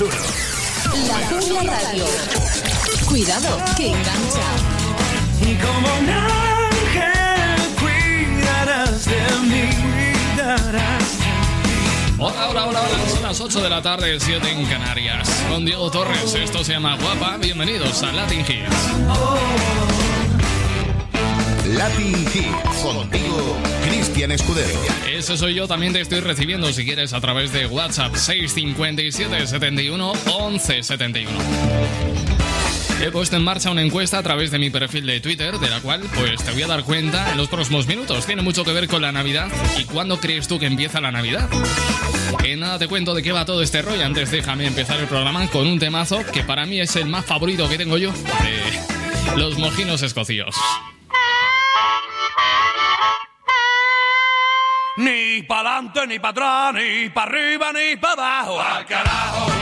números uno. La Jungla Radio. Cuidado, que engancha. Y como un ángel cuidarás de mí, cuidarás Hola, hola, hola, hola, son las 8 de la tarde, 7 en Canarias. Con Diego Torres, esto se llama Guapa. Bienvenidos a Latin Hits. Latin Hits. Contigo, Cristian Escudero. Ese soy yo, también te estoy recibiendo si quieres a través de WhatsApp 657 71 11 71. He puesto en marcha una encuesta a través de mi perfil de Twitter, de la cual pues te voy a dar cuenta en los próximos minutos. Tiene mucho que ver con la Navidad y cuándo crees tú que empieza la Navidad. En nada te cuento de qué va todo este rollo. Antes déjame empezar el programa con un temazo que para mí es el más favorito que tengo yo los mojinos escocíos. Ni para adelante, ni para atrás, ni para arriba, ni para abajo. ¡Al carajo!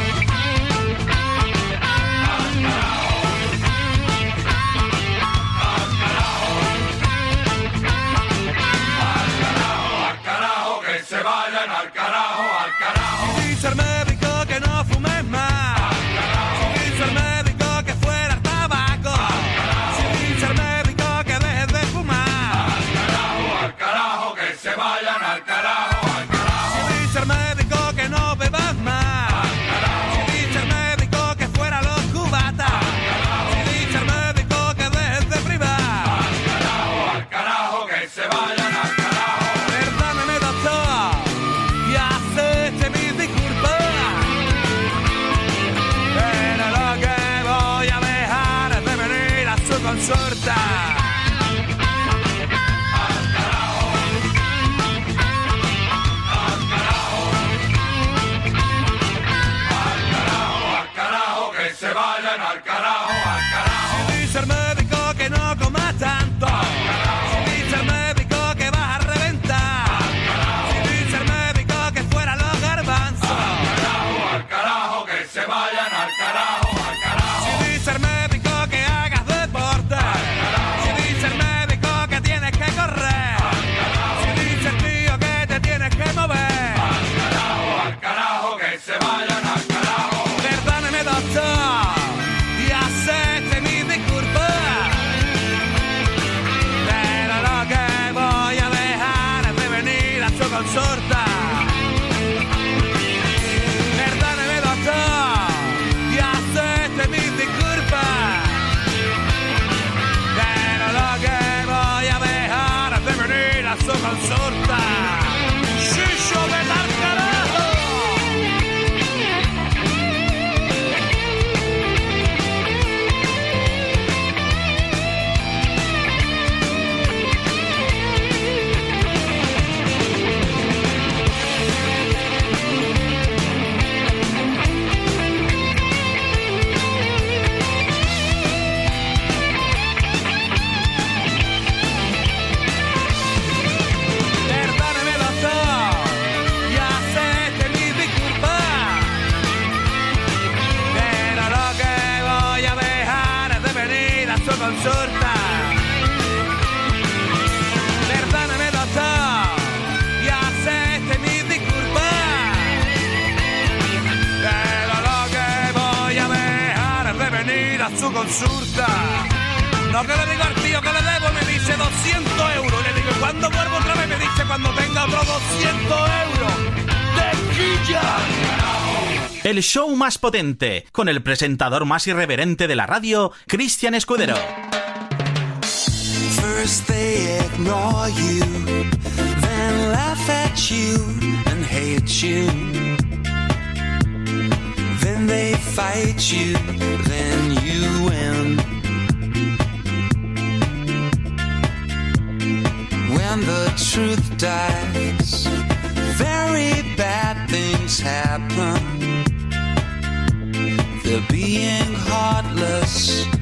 Show más potente, con el presentador más irreverente de la radio, Cristian Escudero. First they ignore you, then laugh at you and hate you. Then they fight you, then you win. When the truth dies, very bad things happen. They're being heartless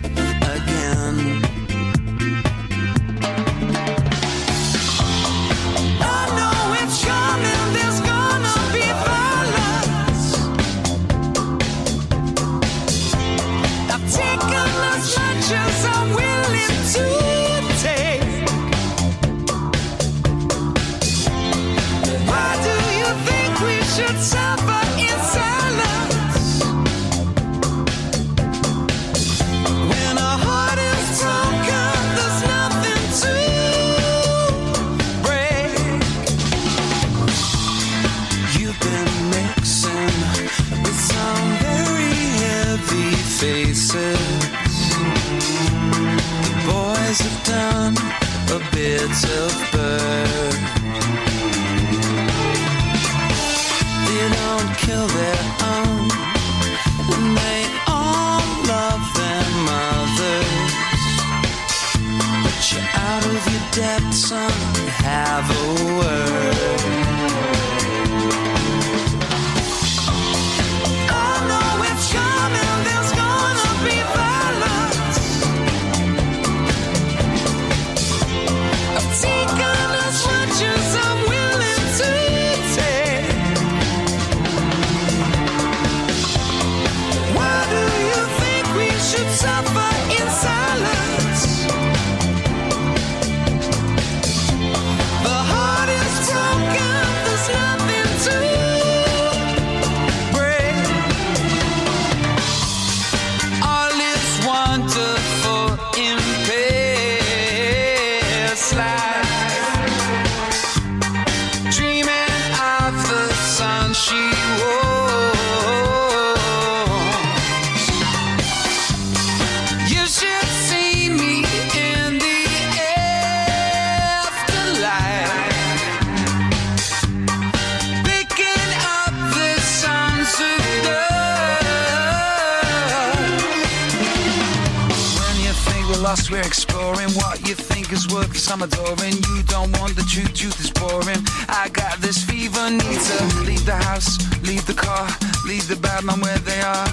we're exploring what you think is worth some adoring. You don't want the truth, truth is boring. I got this fever, need to leave the house, leave the car, leave the bad man where they are.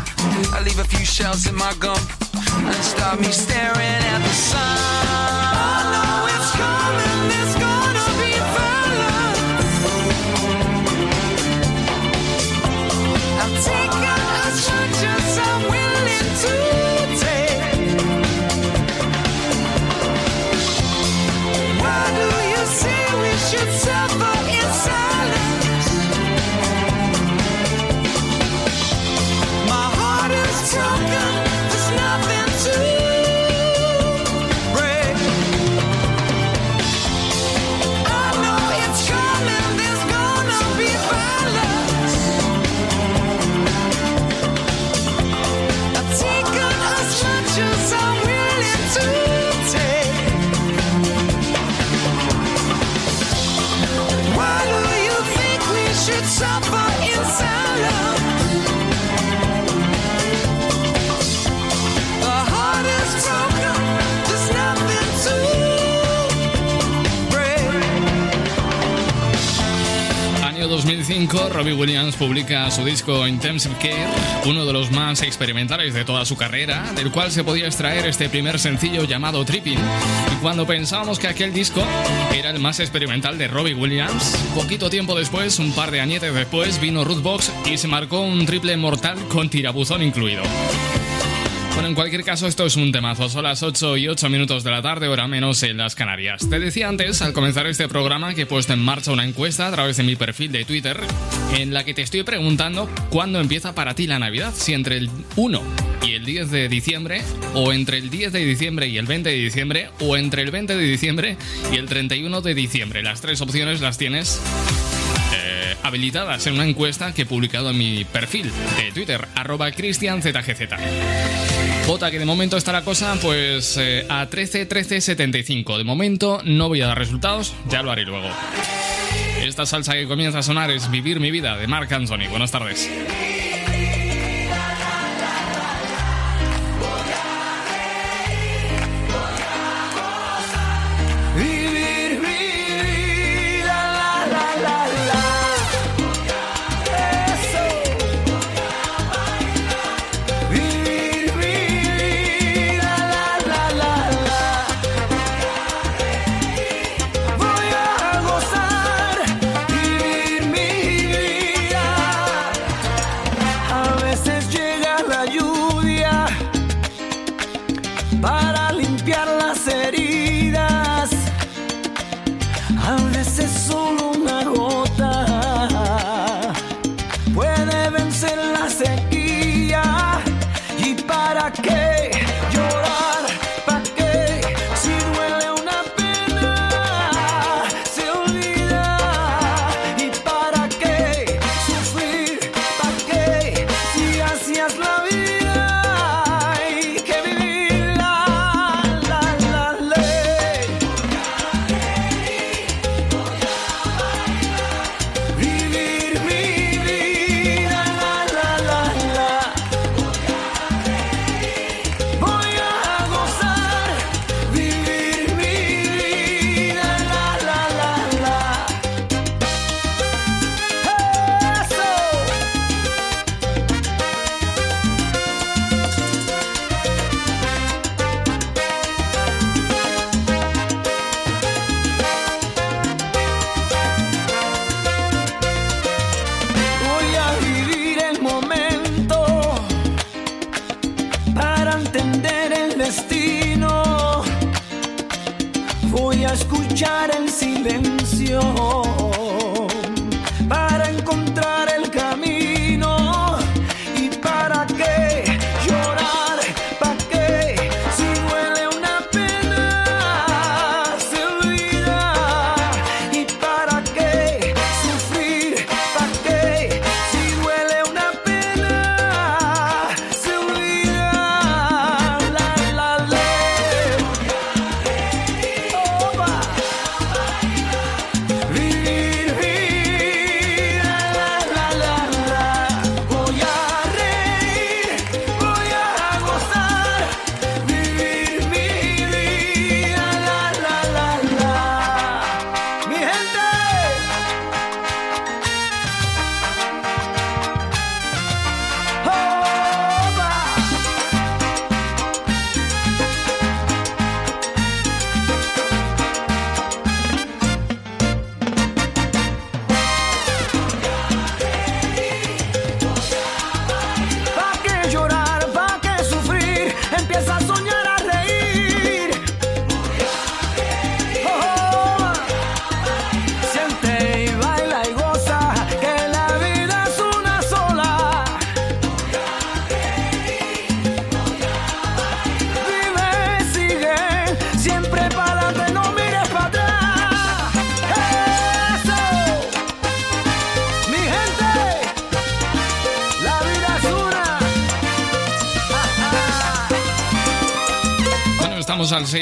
I leave a few shells in my gum and start me staring at the sun. 2005, Robbie Williams publica su disco Intensive Care, uno de los más experimentales de toda su carrera, del cual se podía extraer este primer sencillo llamado Tripping. Y cuando pensábamos que aquel disco era el más experimental de Robbie Williams, poquito tiempo después, un par de añetes después, vino Box y se marcó un triple mortal con tirabuzón incluido. Bueno, en cualquier caso, esto es un temazo. Son las 8 y 8 minutos de la tarde, hora menos en las Canarias. Te decía antes, al comenzar este programa, que he puesto en marcha una encuesta a través de mi perfil de Twitter, en la que te estoy preguntando cuándo empieza para ti la Navidad. Si entre el 1 y el 10 de diciembre, o entre el 10 de diciembre y el 20 de diciembre, o entre el 20 de diciembre y el 31 de diciembre. Las tres opciones las tienes habilitadas en una encuesta que he publicado en mi perfil de Twitter, arroba cristianzgz. Vota que de momento está la cosa pues eh, a 13 13 75. De momento no voy a dar resultados, ya lo haré luego. Esta salsa que comienza a sonar es Vivir mi vida de Mark Anthony. Buenas tardes.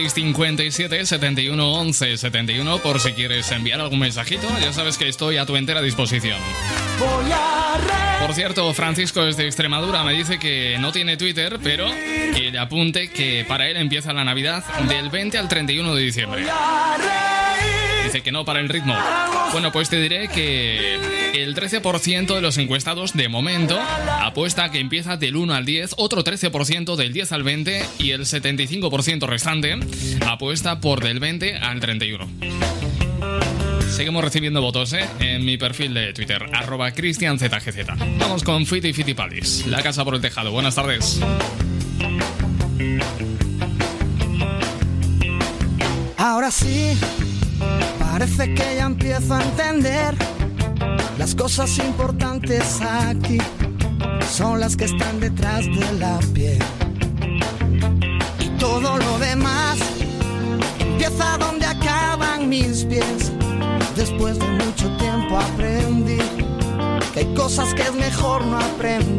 657 71 11 71 por si quieres enviar algún mensajito. Ya sabes que estoy a tu entera disposición. Por cierto, Francisco es de Extremadura me dice que no tiene Twitter, pero que le apunte que para él empieza la Navidad del 20 al 31 de diciembre. Dice que no para el ritmo. Bueno, pues te diré que el 13% de los encuestados de momento apuesta que empieza del 1 al 10, otro 13% del 10 al 20 y el 75% restante apuesta por del 20 al 31. Seguimos recibiendo votos ¿eh? en mi perfil de Twitter, arroba cristianzgz. Vamos con Fiti Fiti Palis, la casa por el tejado. Buenas tardes. Ahora sí Parece que ya empiezo a entender las cosas importantes aquí son las que están detrás de la piel. Y todo lo demás empieza donde acaban mis pies. Después de mucho tiempo aprendí que hay cosas que es mejor no aprender.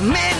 Menos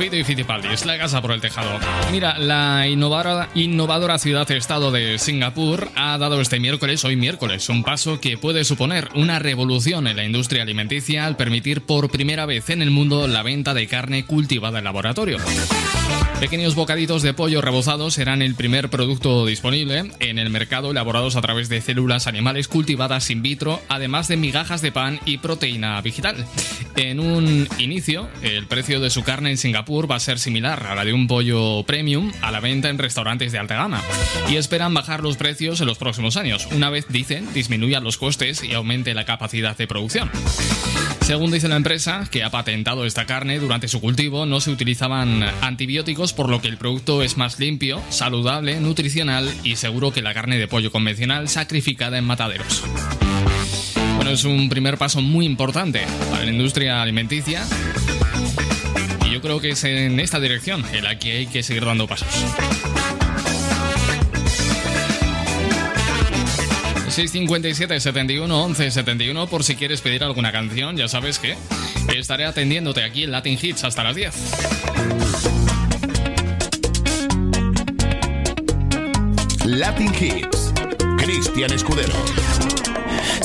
Speedy y Fittipaldi, es la casa por el tejado. Mira, la innovadora, innovadora ciudad-estado de Singapur ha dado este miércoles, hoy miércoles, un paso que puede suponer una revolución en la industria alimenticia al permitir por primera vez en el mundo la venta de carne cultivada en laboratorio. Pequeños bocaditos de pollo rebozados serán el primer producto disponible en el mercado elaborados a través de células animales cultivadas in vitro, además de migajas de pan y proteína vegetal. En un inicio, el precio de su carne en Singapur va a ser similar a la de un pollo premium a la venta en restaurantes de alta gama. Y esperan bajar los precios en los próximos años, una vez, dicen, disminuyan los costes y aumente la capacidad de producción. Según dice la empresa, que ha patentado esta carne, durante su cultivo no se utilizaban antibióticos, por lo que el producto es más limpio, saludable, nutricional y seguro que la carne de pollo convencional sacrificada en mataderos. Bueno, es un primer paso muy importante para la industria alimenticia y yo creo que es en esta dirección en la que hay que seguir dando pasos. 657 71 11 71 por si quieres pedir alguna canción, ya sabes que estaré atendiéndote aquí en Latin Hits hasta las 10. Latin Hits. Cristian Escudero.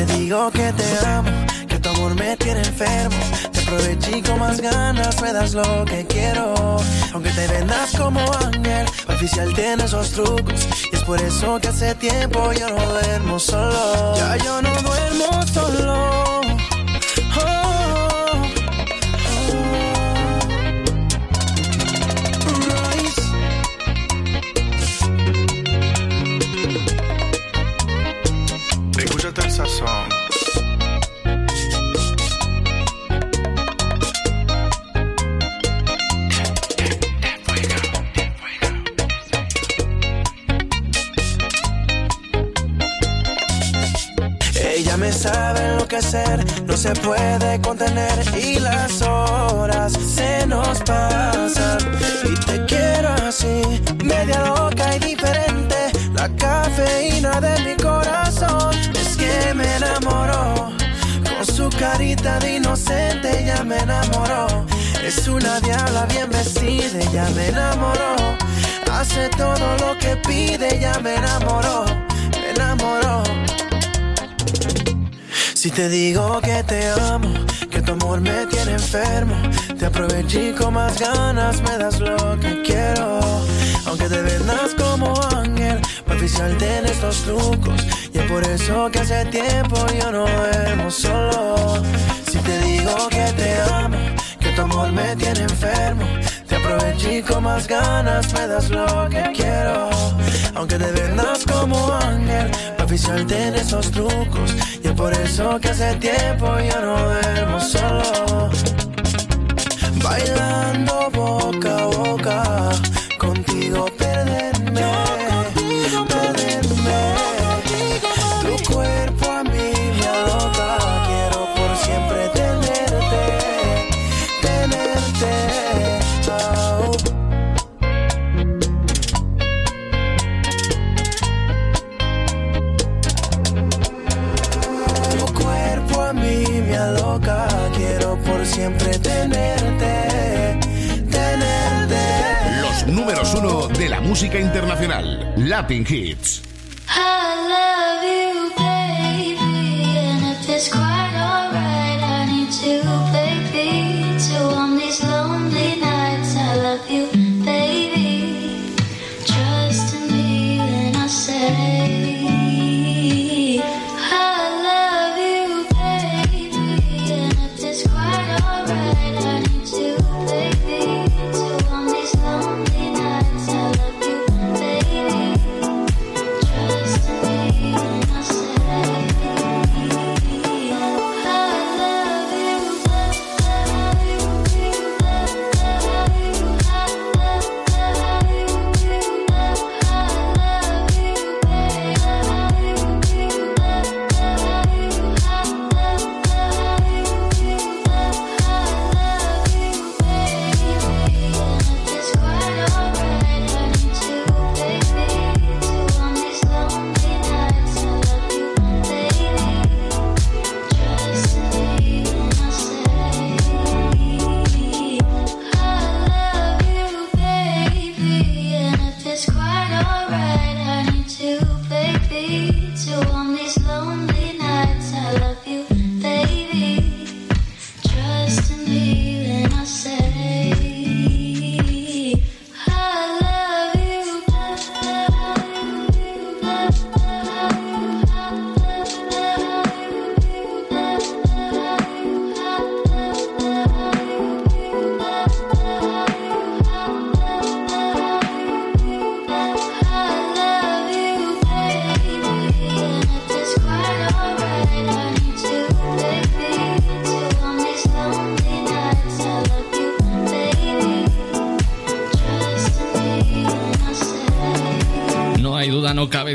Te digo que te amo, que tu amor me tiene enfermo, te aproveché con más ganas, me das lo que quiero. Aunque te vendas como ángel, oficial tiene esos trucos. Y es por eso que hace tiempo yo no duermo solo. Ya yo no duermo solo. Ella me sabe enloquecer, no se puede contener y las horas se nos pasan. Y te quiero así, media loca y diferente, la cafeína de mi corazón. Carita de inocente ya me enamoró. Es una diabla bien vestida, ya me enamoró. Hace todo lo que pide, ya me enamoró, me enamoró. Si te digo que te amo, que tu amor me tiene enfermo, te aproveché con más ganas, me das lo que quiero. Aunque te vendas como ángel, oficial tienes estos trucos. Y es por eso que hace tiempo yo no duermo solo. Si te digo que te amo, que tu amor me tiene enfermo, te aproveché y con más ganas me das lo que quiero. Aunque te vendas como ángel, oficiarte en esos trucos. Y es por eso que hace tiempo ya no duermo solo. Bailando boca a boca, contigo música internacional. Latin Hits.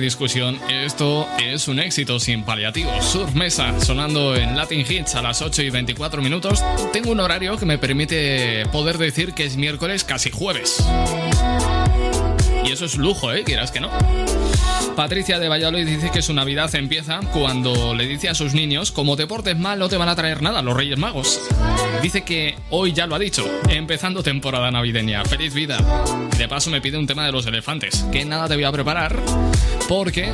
Discusión. Esto es un éxito sin paliativos. Surf Mesa sonando en Latin Hits a las 8 y 24 minutos. Tengo un horario que me permite poder decir que es miércoles casi jueves. Y eso es lujo, ¿eh? Quieras que no. Patricia de Valladolid dice que su Navidad empieza cuando le dice a sus niños, como te portes mal no te van a traer nada los Reyes Magos. Dice que hoy ya lo ha dicho, empezando temporada navideña. ¡Feliz vida! De paso me pide un tema de los elefantes, que nada te voy a preparar, porque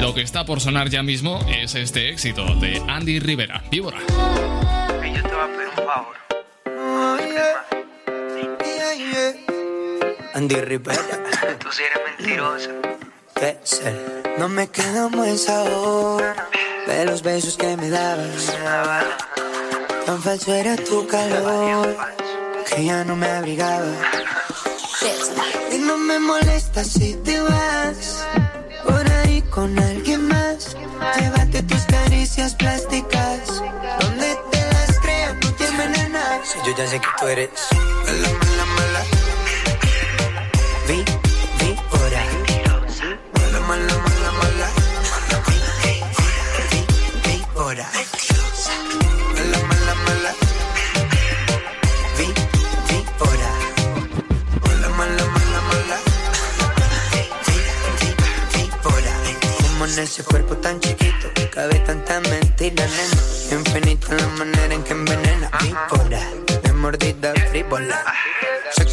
lo que está por sonar ya mismo es este éxito de Andy Rivera, Víbora. yo te voy a pedir un favor. Andy Rivera. Tú sí eres mentirosa. No me queda un buen sabor de los besos que me dabas. Tan falso era tu calor que ya no me abrigaba. Y no me molesta si te vas por ahí con alguien más. Llévate tus caricias plásticas. Donde te las creas, tú te envenenas. Si yo ya sé que tú eres mala, mala, mala. Vi. Mala, mala, mala. Vi, vi. Mala, mala, mala, mala. Vi, vi, vi, ora. Como en ese cuerpo tan chiquito cabe tanta mentira, nena. Infinita la manera en que envenena. Víbora, de mordida frívola.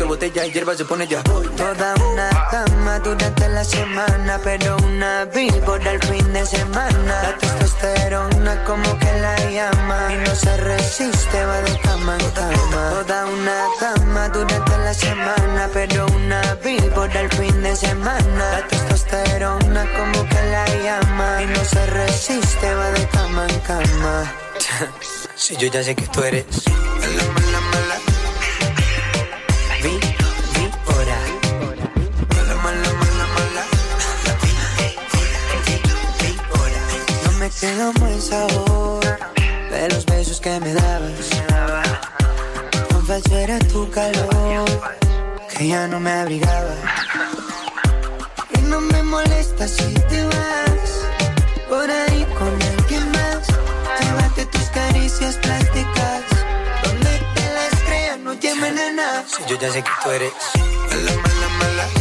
Sexo, botella y hierba se pone ya. Toda una cama durante la semana, pero una víbora el fin de semana. La testosterona como que la llama y no se resiste, va de cama en cama. Toda una cama durante la semana, pero una víbora el fin de semana. La testosterona como que la llama y no se resiste, va de cama en cama. Si yo ya sé que tú eres Te lo buen sabor de los besos que me dabas. Con falso era tu calor, que ya no me abrigaba. Y no me molesta si te vas por ahí con alguien más. Llévate tus caricias plásticas, donde te las creas no llamen a nada. Si yo ya sé que tú eres mala, mala, mala.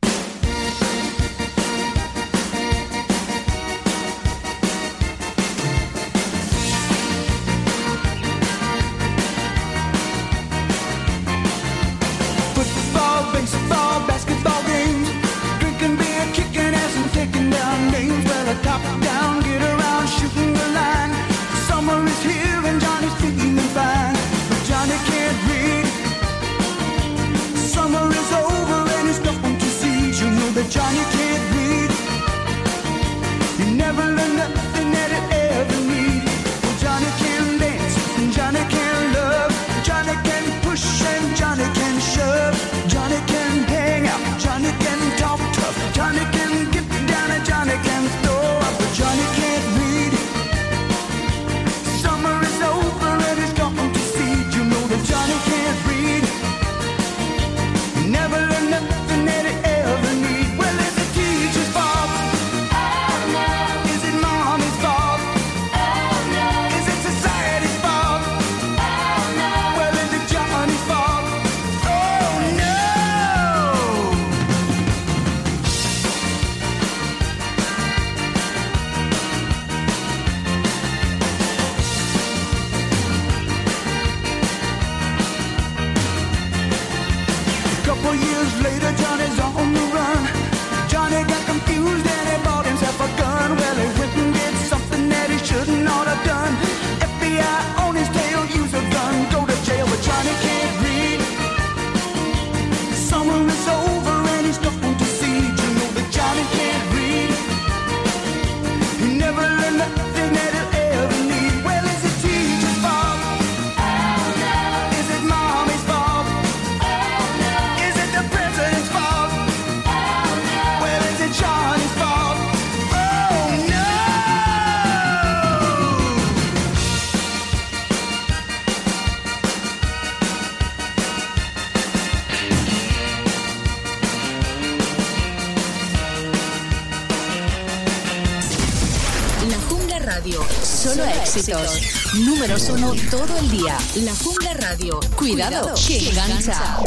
éxitos. Números uno todo el día. La Jungla Radio. Cuidado, Cuidado que engancha.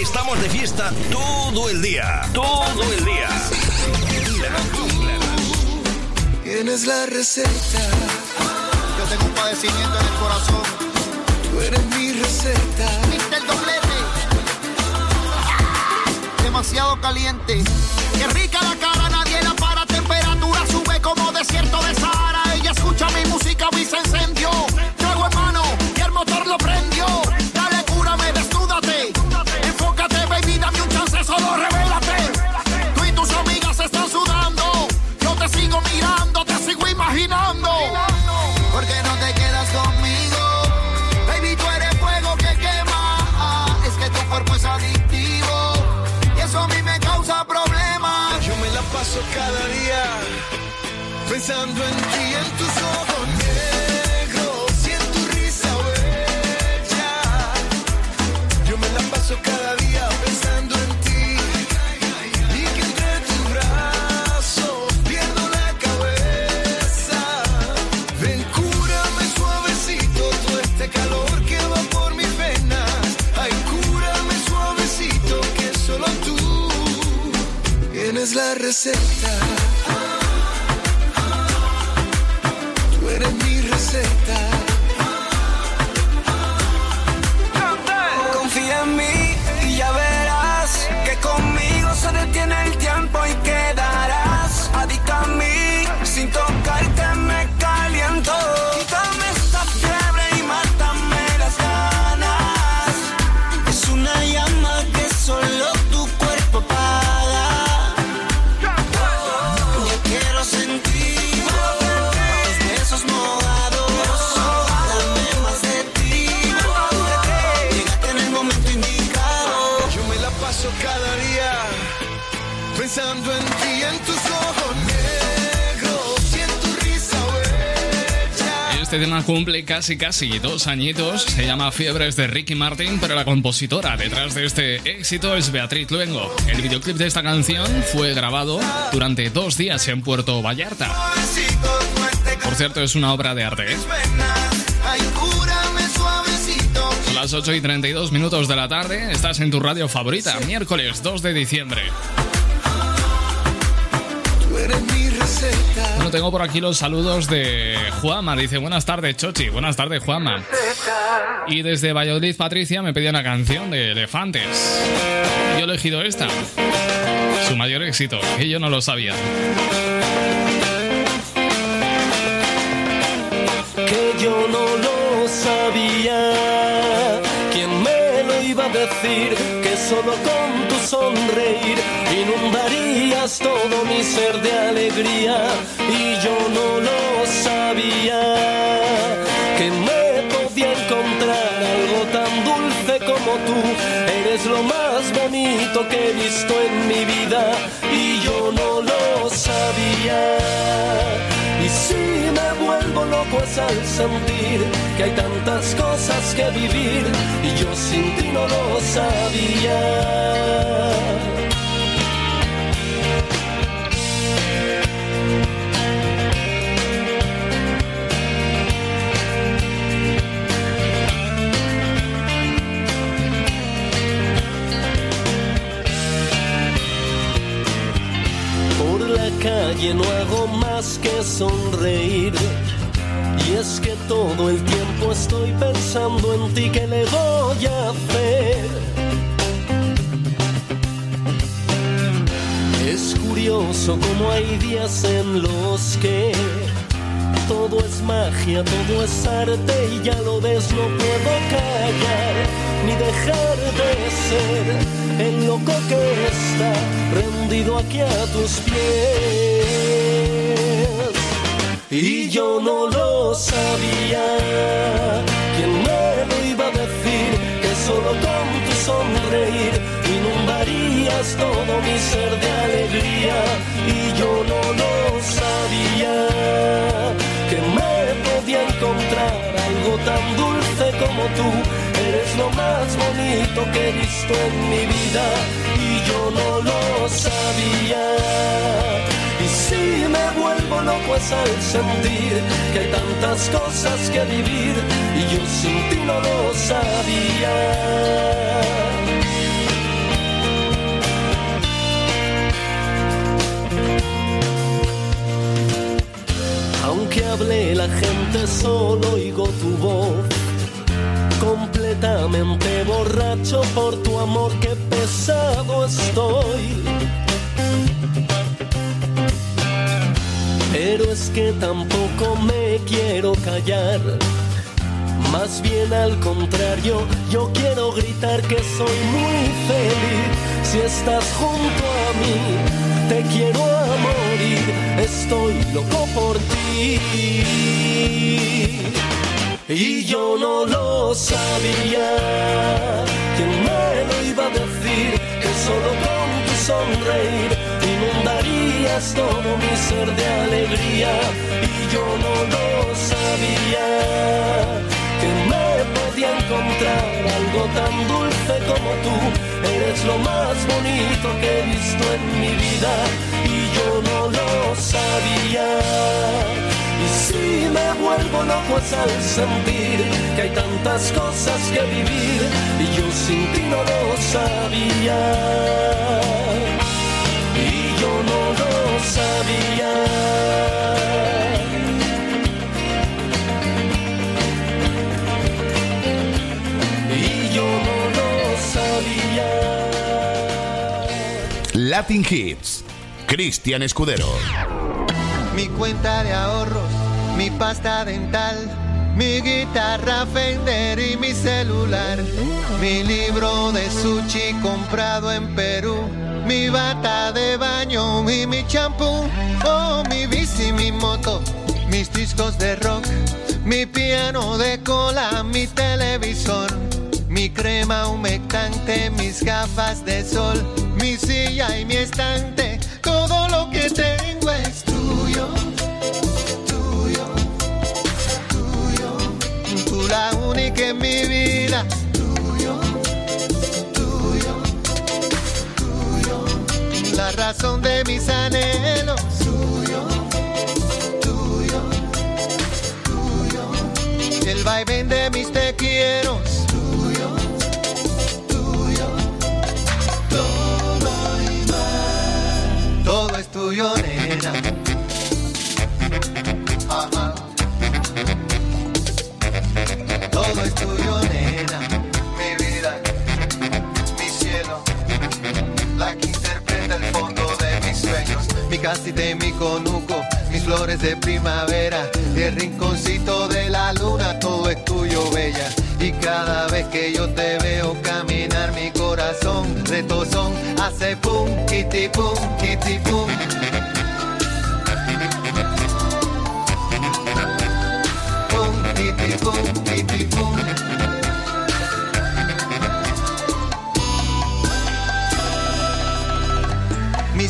Estamos de fiesta todo el día. Todo el día. Tienes la receta. Yo tengo un padecimiento en el corazón. Tú eres mi receta. Mister Doblete. Demasiado caliente. Qué rica la desierto de Sahara. Ella escucha mi música, y se encendió. Trago en mano y el motor lo prendió. Cumple casi casi dos añitos, se llama Fiebres de Ricky Martin, pero la compositora detrás de este éxito es Beatriz Luengo. El videoclip de esta canción fue grabado durante dos días en Puerto Vallarta. Por cierto, es una obra de arte. ¿eh? Son las 8 y 32 minutos de la tarde, estás en tu radio favorita, miércoles 2 de diciembre. Bueno, tengo por aquí los saludos de Juama. Dice, buenas tardes, Chochi. Buenas tardes, Juama. Y desde Valladolid, Patricia me pedía una canción de Elefantes. Yo he elegido esta. Su mayor éxito, que yo no lo sabía. que yo no lo sabía. ¿Quién me lo iba a decir? Que solo con tu sonreír inundarías todo mi ser de alegría. Y yo no lo Que me podía encontrar algo tan dulce como tú. Eres lo más bonito que he visto en mi vida. Y yo no lo sabía. Y si me vuelvo loco es al sentir que hay tantas cosas que vivir y yo sin ti no lo sabía. Calle no hago más que sonreír. Y es que todo el tiempo estoy pensando en ti, ¿qué le voy a hacer? Es curioso como hay días en los que todo es magia, todo es arte y ya lo ves, no puedo callar ni dejar de ser el loco que está rendido aquí a tus pies. Y yo no lo sabía, ¿quién me lo iba a decir? Que solo con tu sonreír inundarías todo mi ser de alegría. Y yo no lo sabía, que me podía encontrar algo tan dulce como tú. Lo más bonito que he visto en mi vida y yo no lo sabía. Y si me vuelvo loco es al sentir que hay tantas cosas que vivir y yo sin ti no lo sabía. Aunque hable la gente solo oigo tu voz completamente borracho por tu amor, que pesado estoy. Pero es que tampoco me quiero callar. Más bien al contrario, yo quiero gritar que soy muy feliz. Si estás junto a mí, te quiero a morir. Estoy loco por ti. Y yo no lo sabía, ¿quién me lo iba a decir? Que solo con tu sonreír inundarías todo mi ser de alegría. Y yo no lo sabía, que me podía encontrar algo tan dulce como tú. Eres lo más bonito que he visto en mi vida y yo no lo sabía. Y si me vuelvo loco es al sentir que hay tantas cosas que vivir y yo sin ti no lo sabía. Y yo no lo sabía. Latin Hits. Cristian Escudero mi cuenta de ahorros, mi pasta dental, mi guitarra Fender y mi celular, mi libro de sushi comprado en Perú, mi bata de baño y mi champú, oh mi bici, mi moto, mis discos de rock, mi piano de cola, mi televisor. Mi crema humectante, mis gafas de sol, mi silla y mi estante, todo lo que tengo La única en mi vida, tuyo, tuyo, tuyo. La razón de mis anhelos, tuyo, tuyo, tuyo. El vaivén de mis te quiero, tuyo, tuyo. Todo y más. Todo es tuyo, nena. Ajá. Es tuyo, nena. Mi vida, mi cielo. La que interpreta el fondo de mis sueños. Mi casita y mi conuco. Mis flores de primavera. Y el rinconcito de la luna. Todo es tuyo, bella. Y cada vez que yo te veo caminar, mi corazón retozón hace pum, kitty pum, kitty pum. Pum, kitty pum.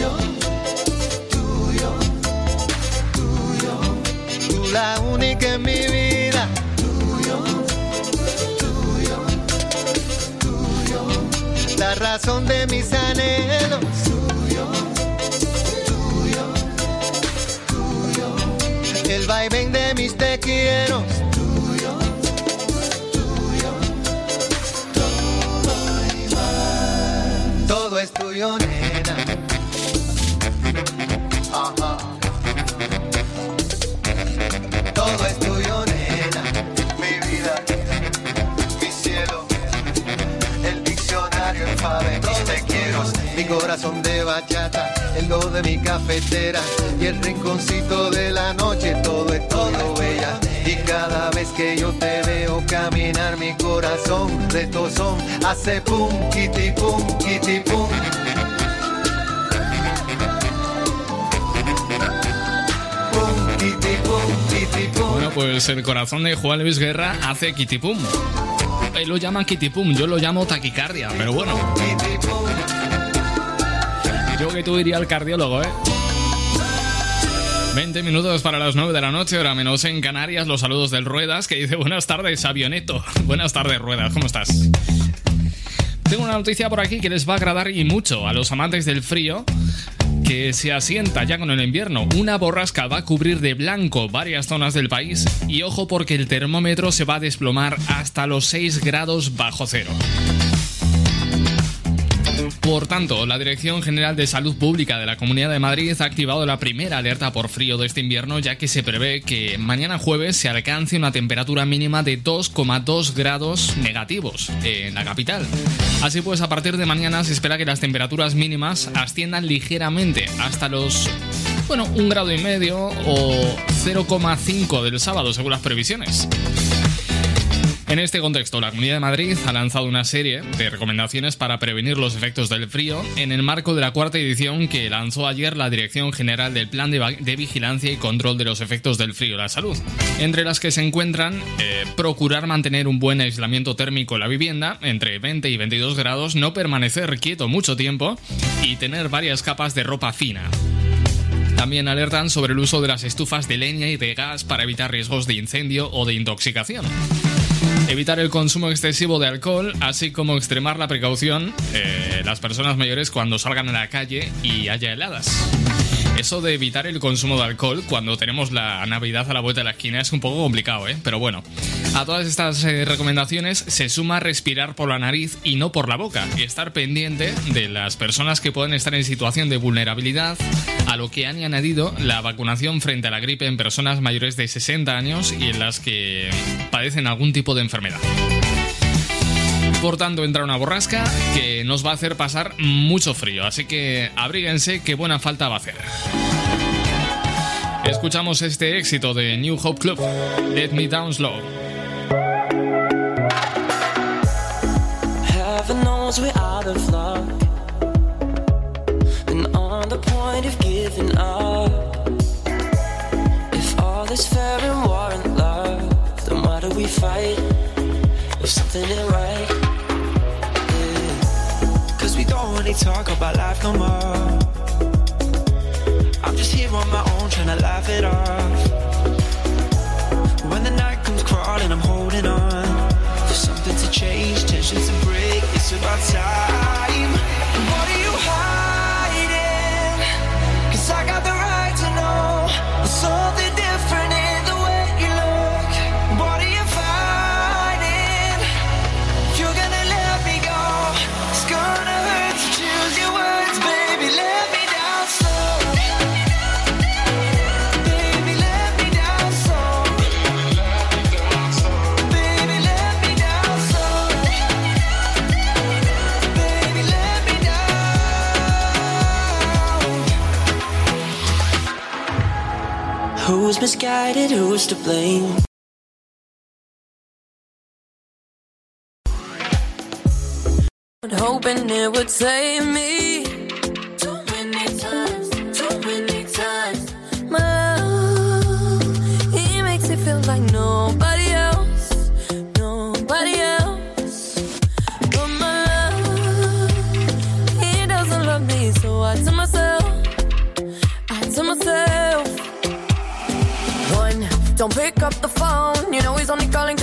tuyo, tuyo, tuyo, tú la única en mi vida, tuyo, tuyo, tuyo, la razón de mis anhelos, tuyo, tuyo, tuyo, el vaivén de mis te quiero. Todo es tuyo, corazón de bachata, el do de mi cafetera y el rinconcito de la noche. Todo es todo, bella. Y cada vez que yo te veo caminar, mi corazón retozón hace pum, kitty pum, kitty pum. Bueno, pues el corazón de Juan Luis Guerra hace kitipum. Él lo llama kitipum, yo lo llamo taquicardia, pero bueno. Yo que tú iría al cardiólogo, ¿eh? 20 minutos para las 9 de la noche, ahora menos en Canarias, los saludos del Ruedas, que dice buenas tardes, avioneto. Buenas tardes, Ruedas, ¿cómo estás? Tengo una noticia por aquí que les va a agradar y mucho a los amantes del frío, que se asienta ya con el invierno. Una borrasca va a cubrir de blanco varias zonas del país y ojo porque el termómetro se va a desplomar hasta los 6 grados bajo cero. Por tanto, la Dirección General de Salud Pública de la Comunidad de Madrid ha activado la primera alerta por frío de este invierno, ya que se prevé que mañana jueves se alcance una temperatura mínima de 2,2 grados negativos en la capital. Así pues, a partir de mañana se espera que las temperaturas mínimas asciendan ligeramente hasta los bueno, un grado y medio o 0,5 del sábado, según las previsiones. En este contexto, la Comunidad de Madrid ha lanzado una serie de recomendaciones para prevenir los efectos del frío en el marco de la cuarta edición que lanzó ayer la Dirección General del Plan de, Vigilancia y Control de los Efectos del Frío y la Salud, entre las que se encuentran eh, procurar mantener un buen aislamiento térmico en la vivienda, entre 20 y 22 grados, no permanecer quieto mucho tiempo y tener varias capas de ropa fina. También alertan sobre el uso de las estufas de leña y de gas para evitar riesgos de incendio o de intoxicación. Evitar el consumo excesivo de alcohol, así como extremar la precaución eh, las personas mayores cuando salgan a la calle y haya heladas. Eso de evitar el consumo de alcohol cuando tenemos la Navidad a la vuelta de la esquina es un poco complicado, ¿eh? Pero bueno, a todas estas eh, recomendaciones se suma respirar por la nariz y no por la boca estar pendiente de las personas que pueden estar en situación de vulnerabilidad, a lo que han añadido la vacunación frente a la gripe en personas mayores de 60 años y en las que padecen algún tipo de enfermedad. Por tanto, entra una borrasca que nos va a hacer pasar mucho frío, así que abríguense que buena falta va a hacer. Escuchamos este éxito de New Hope Club, Let Me Down Slow. Giving up. If all is fair in war and love, then why do we fight? If something ain't right, yeah. Cause we don't really talk about life no more. I'm just here on my own trying to laugh it off. When the night comes crawling, I'm holding on. For something to change, tensions to break, it's about time. Misguided? Who's to blame? Hoping it would save me.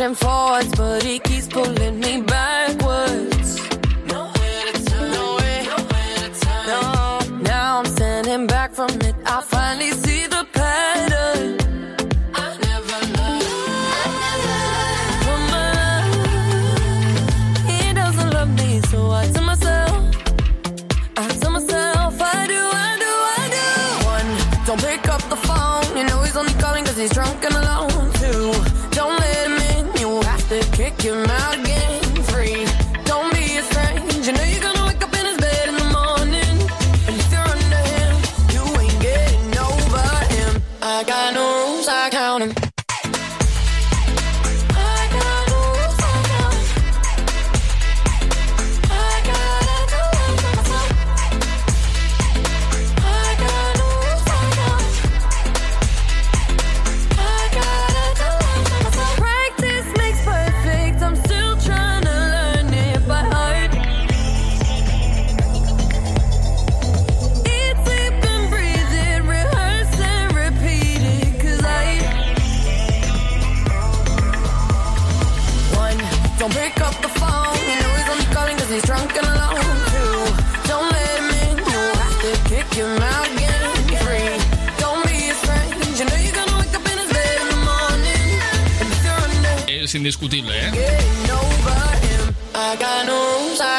And forwards, but he keeps pulling me back.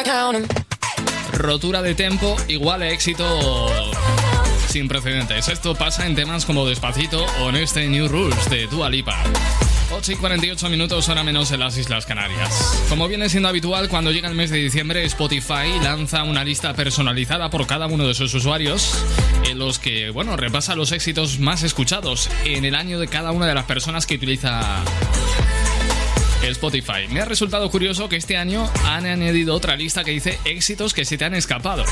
Count him. Rotura de tempo igual a éxito sin precedentes. Esto pasa en temas como Despacito o en este New Rules de Dua Lipa. 8 y 48 minutos, hora menos en las Islas Canarias. Como viene siendo habitual, cuando llega el mes de diciembre, Spotify lanza una lista personalizada por cada uno de sus usuarios, en los que, bueno, repasa los éxitos más escuchados en el año de cada una de las personas que utiliza Spotify. Me ha resultado curioso que este año han añadido otra lista que dice éxitos que se te han escapado.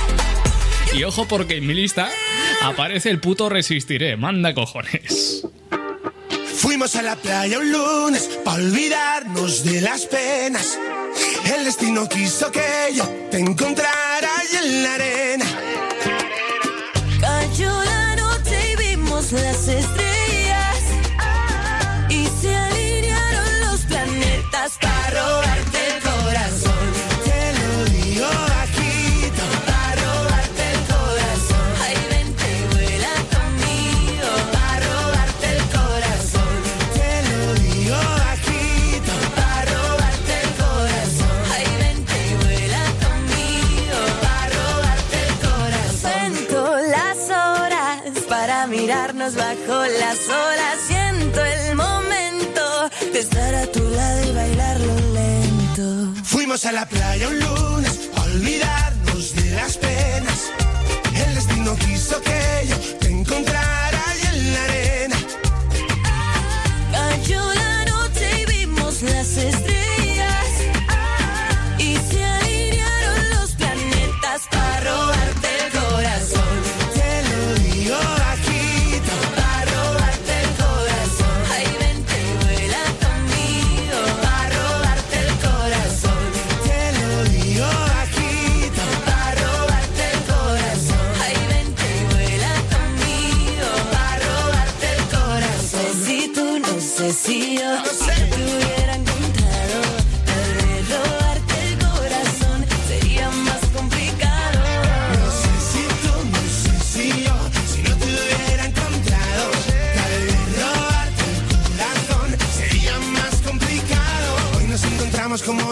Y ojo porque en mi lista aparece el puto Resistiré, manda cojones. Fuimos a la playa un lunes para olvidarnos de las penas. El destino quiso que yo te encontrara ahí en la arena. Cayó la noche y vimos las estrellas. Bajo las olas. Siento el momento de estar a tu lado y bailarlo lento. Fuimos a la playa un lunes a olvidarnos de las penas. El destino quiso que yo te encontrara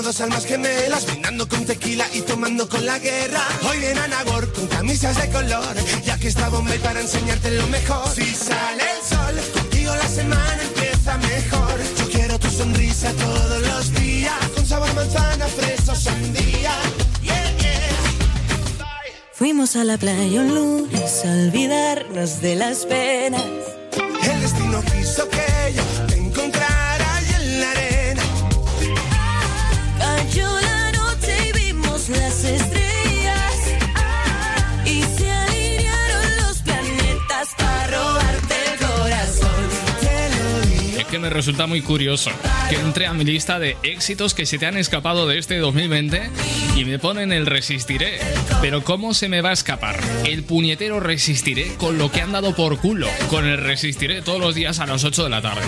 dos almas gemelas, brindando con tequila y tomando con la guerra. Hoy viene Anagor con camisas de color, ya que está Bombay para enseñarte lo mejor. Si sale el sol, contigo la semana empieza mejor. Yo quiero tu sonrisa todos los días, con sabor manzana, fresa, sandía. Yeah, yeah. Fuimos a la playa un lunes a olvidarnos de las penas. El destino quiso que que me resulta muy curioso que entre a mi lista de éxitos que se te han escapado de este 2020 y me ponen el resistiré. Pero ¿cómo se me va a escapar? El puñetero resistiré con lo que han dado por culo. Con el resistiré todos los días a las 8 de la tarde.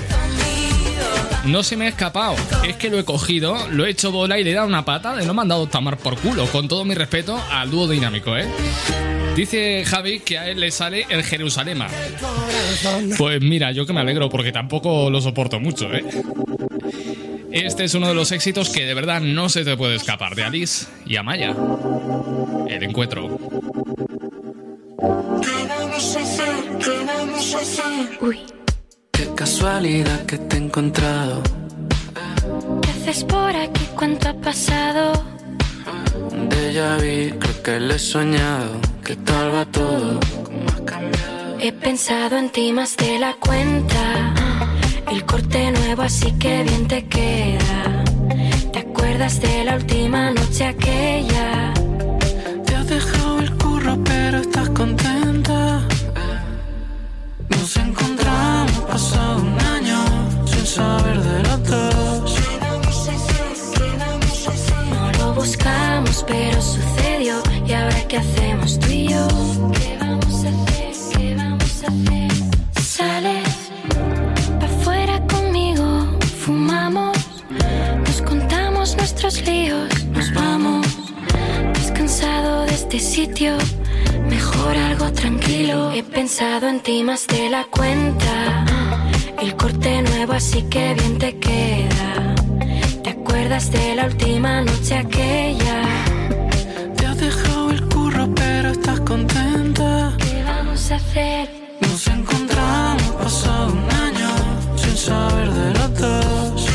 No se me ha escapado, es que lo he cogido, lo he hecho bola y le he dado una pata de no me han dado tomar por culo. Con todo mi respeto al dúo dinámico, ¿eh? Dice Javi que a él le sale el Jerusalema. Pues mira, yo que me alegro porque tampoco lo soporto mucho, ¿eh? Este es uno de los éxitos que de verdad no se te puede escapar de Alice y Amaya. El encuentro. Uy, Qué casualidad que te he encontrado. ¿qué haces por aquí? ¿Cuánto ha pasado? Un déjà vu, creo que lo he soñado. ¿Qué tal va todo? He pensado en ti más de la cuenta. El corte nuevo, así que bien te queda. ¿Te acuerdas de la última noche aquella? Te has dejado el curro, pero estás contenta. Nos encontramos pasado un año sin saber de los dos. No lo buscamos, pero sucedió. ¿Y ahora qué hacemos tú y yo? ¿Qué vamos a hacer? ¿Qué vamos a hacer? Sales pa' afuera conmigo, fumamos, nos contamos nuestros líos, nos vamos. Descansado de este sitio, mejor algo tranquilo. He pensado en ti más de la cuenta. El corte nuevo, así que bien te queda. ¿Te acuerdas de la última noche aquella? hacer. Nos encontramos pasado un año sin saber de los dos.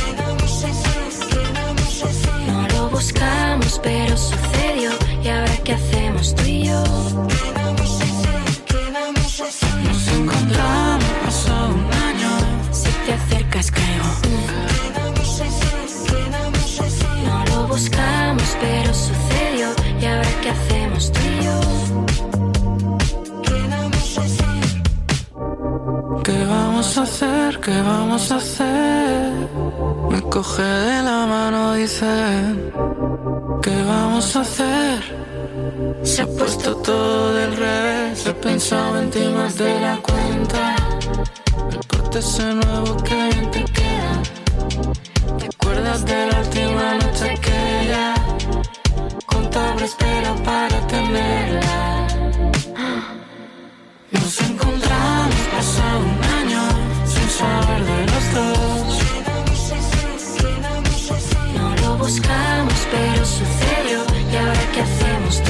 No lo buscamos, pero sucedió. ¿Y ahora qué hacemos tú y yo? Nos encontramos pasado un año. Si te acercas, caigo. No lo buscamos, pero sucedió. ¿Y ahora qué hacemos tú y yo? ¿Qué vamos a hacer? ¿Qué vamos a hacer? Me coge de la mano, dice. ¿Qué vamos a hacer? Se ha puesto todo del revés. He pensado en ti más de la cuenta. El corte ese nuevo que bien te queda. ¿Te acuerdas de la última noche aquella? Contable espera para tenerla. No lo buscamos, pero. ¿Y ahora hacemos.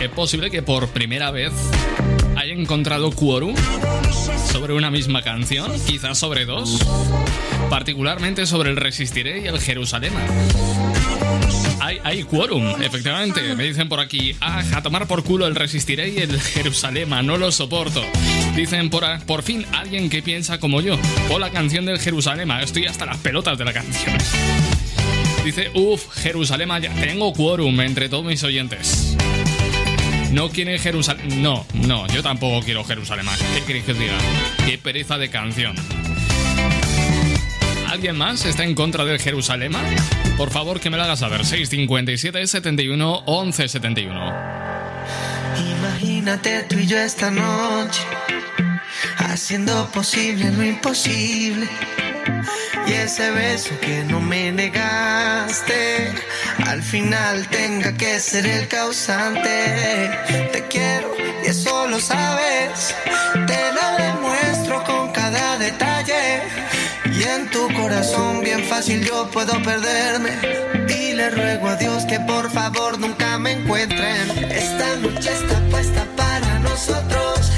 Es posible que por primera vez haya encontrado quórum sobre una misma canción, quizás sobre dos, particularmente sobre el Resistiré y el Jerusalén. Hay, hay quórum, efectivamente. Me dicen por aquí, ah, a tomar por culo el Resistiré y el Jerusalén, no lo soporto. Dicen por, por fin alguien que piensa como yo. O la canción del Jerusalén, estoy hasta las pelotas de la canción. Dice, uff, Jerusalén, ya tengo quórum entre todos mis oyentes. No quiere Jerusalén. No, no, yo tampoco quiero Jerusalén. ¿Qué queréis que os diga? Qué pereza de canción. ¿Alguien más está en contra del Jerusalén? Por favor, que me lo hagas saber. 657 71 11 71. Imagínate tú y yo esta noche, haciendo posible lo imposible. Y ese beso que no me negaste, al final tenga que ser el causante. Te quiero y eso lo sabes, te lo demuestro con cada detalle. Tu corazón bien fácil yo puedo perderme. Y le ruego a Dios que por favor nunca me encuentren. Esta noche está puesta para nosotros.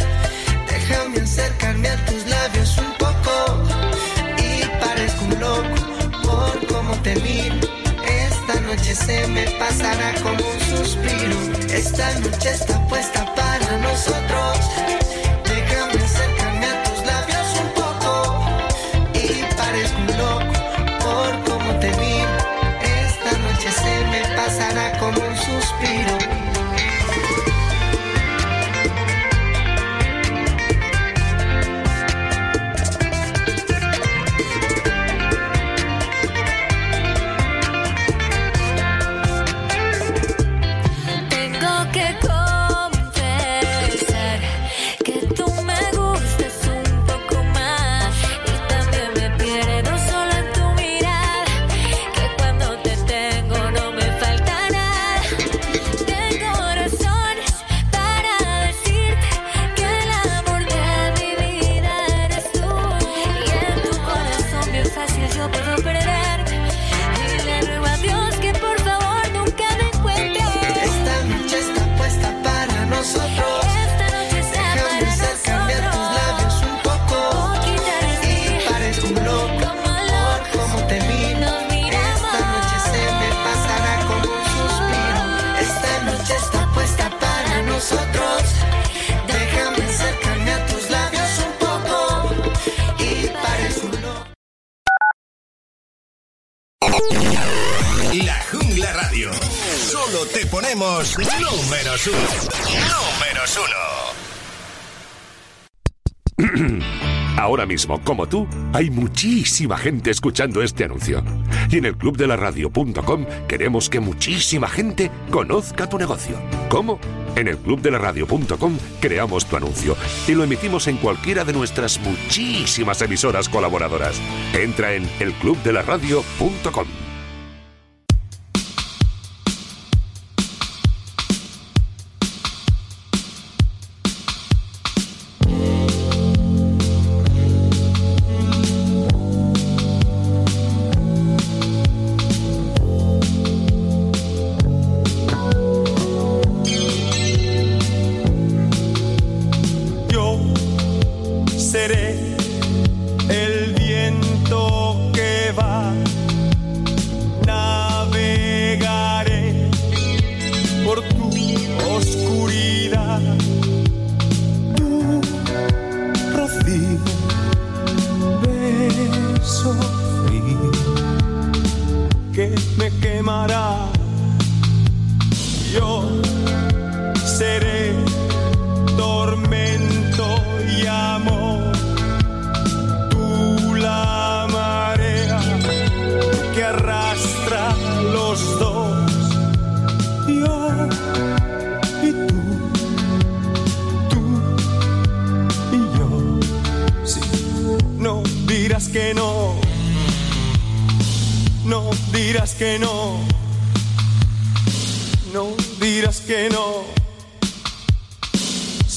Déjame acercarme a tus labios un poco. Y parezco un loco por cómo te miro. Esta noche se me pasará como un suspiro. Esta noche está puesta para nosotros. Ahora mismo, como tú, hay muchísima gente escuchando este anuncio. Y en el clubdelaradio.com queremos que muchísima gente conozca tu negocio. ¿Cómo? En el clubdelaradio.com creamos tu anuncio y lo emitimos en cualquiera de nuestras muchísimas emisoras colaboradoras. Entra en elclubdelaradio.com.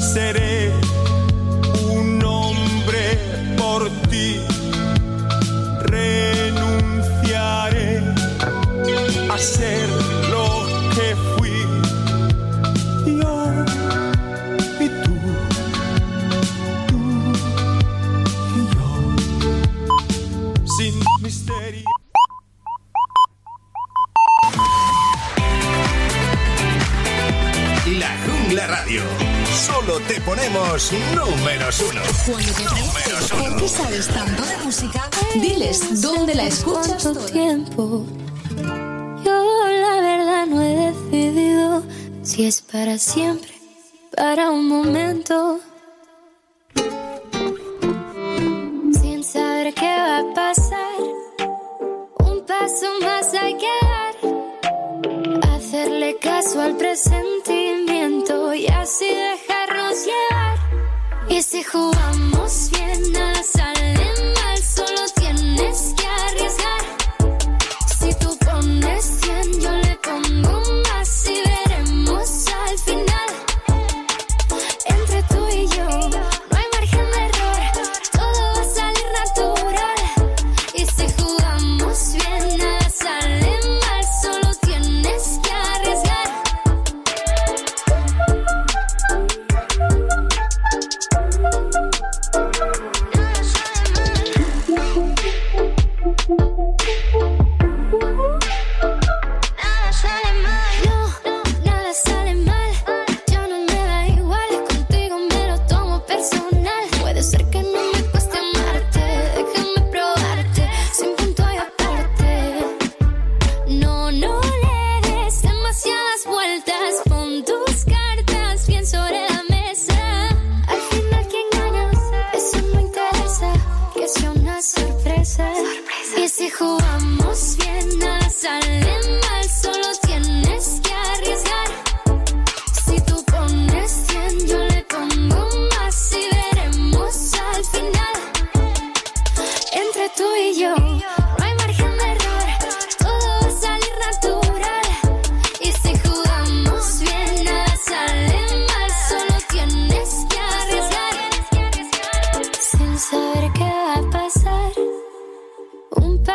Seré Cuando te pregunten por qué sabes tanto de música, diles dónde la escuchas ¿Cuánto tiempo? Yo la verdad no he decidido si es para siempre, para un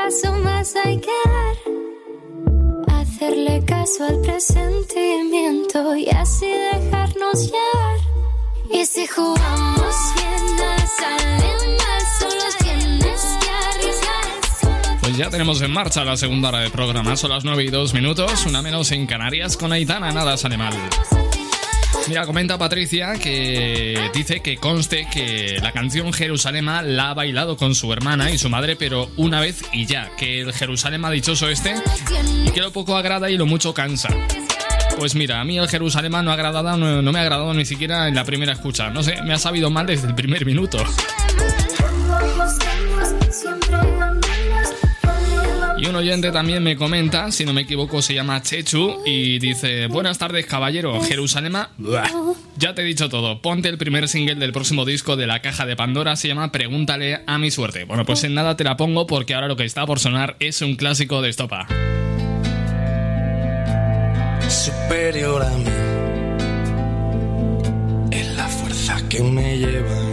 paso más hay que dar. Hacerle caso al presentimiento y así dejarnos llevar. Y si jugamos bien, nada sale mal, solo tienes que arriesgar. Pues ya tenemos en marcha la segunda hora de programa. Son las 9 y 2 minutos, una menos en Canarias con Aitana, nada sale mal. Mira, comenta Patricia que dice que conste que la canción Jerusalema la ha bailado con su hermana y su madre, pero una vez y ya, que el Jerusalema dichoso este y que lo poco agrada y lo mucho cansa. Pues mira, a mí el Jerusalema no, agradado, no me ha agradado ni siquiera en la primera escucha. No sé, me ha sabido mal desde el primer minuto. Y un oyente también me comenta, si no me equivoco se llama Chechu, y dice, buenas tardes caballero, Jerusalema, ya te he dicho todo, ponte el primer single del próximo disco de la caja de Pandora, se llama Pregúntale a mi suerte. Bueno, pues en nada te la pongo porque ahora lo que está por sonar es un clásico de estopa. superior a mí. Es la fuerza que me lleva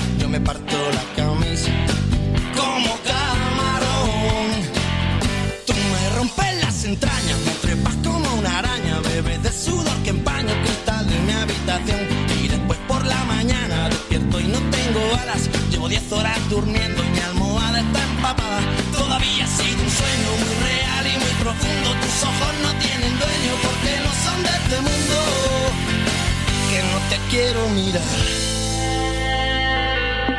Me parto la camisa como camarón. Tú me rompes las entrañas, me trepas como una araña, bebes de sudor que empaña el cristal de mi habitación. Y después por la mañana despierto y no tengo alas. Llevo 10 horas durmiendo y mi almohada está empapada. Todavía ha sido un sueño muy real y muy profundo. Tus ojos no tienen dueño porque no son de este mundo. Que no te quiero mirar.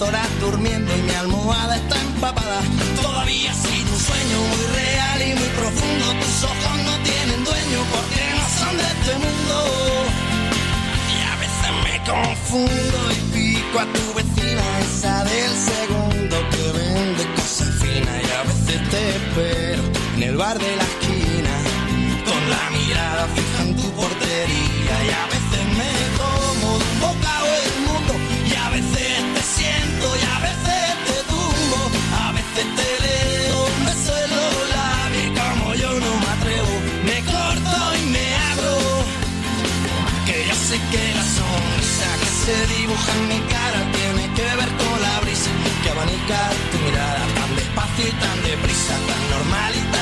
horas durmiendo y mi almohada está empapada. Todavía sido un sueño muy real y muy profundo. Tus ojos no tienen dueño porque no son de este mundo. Y a veces me confundo y pico a tu vecina, esa del segundo que vende cosas finas. Y a veces te espero en el bar de la esquina, con la mirada fija en tu portería. Y a veces me como de un bocado se dibuja en mi cara tiene que ver con la brisa que abanica tu mirada tan despacio y tan deprisa, tan normal y tan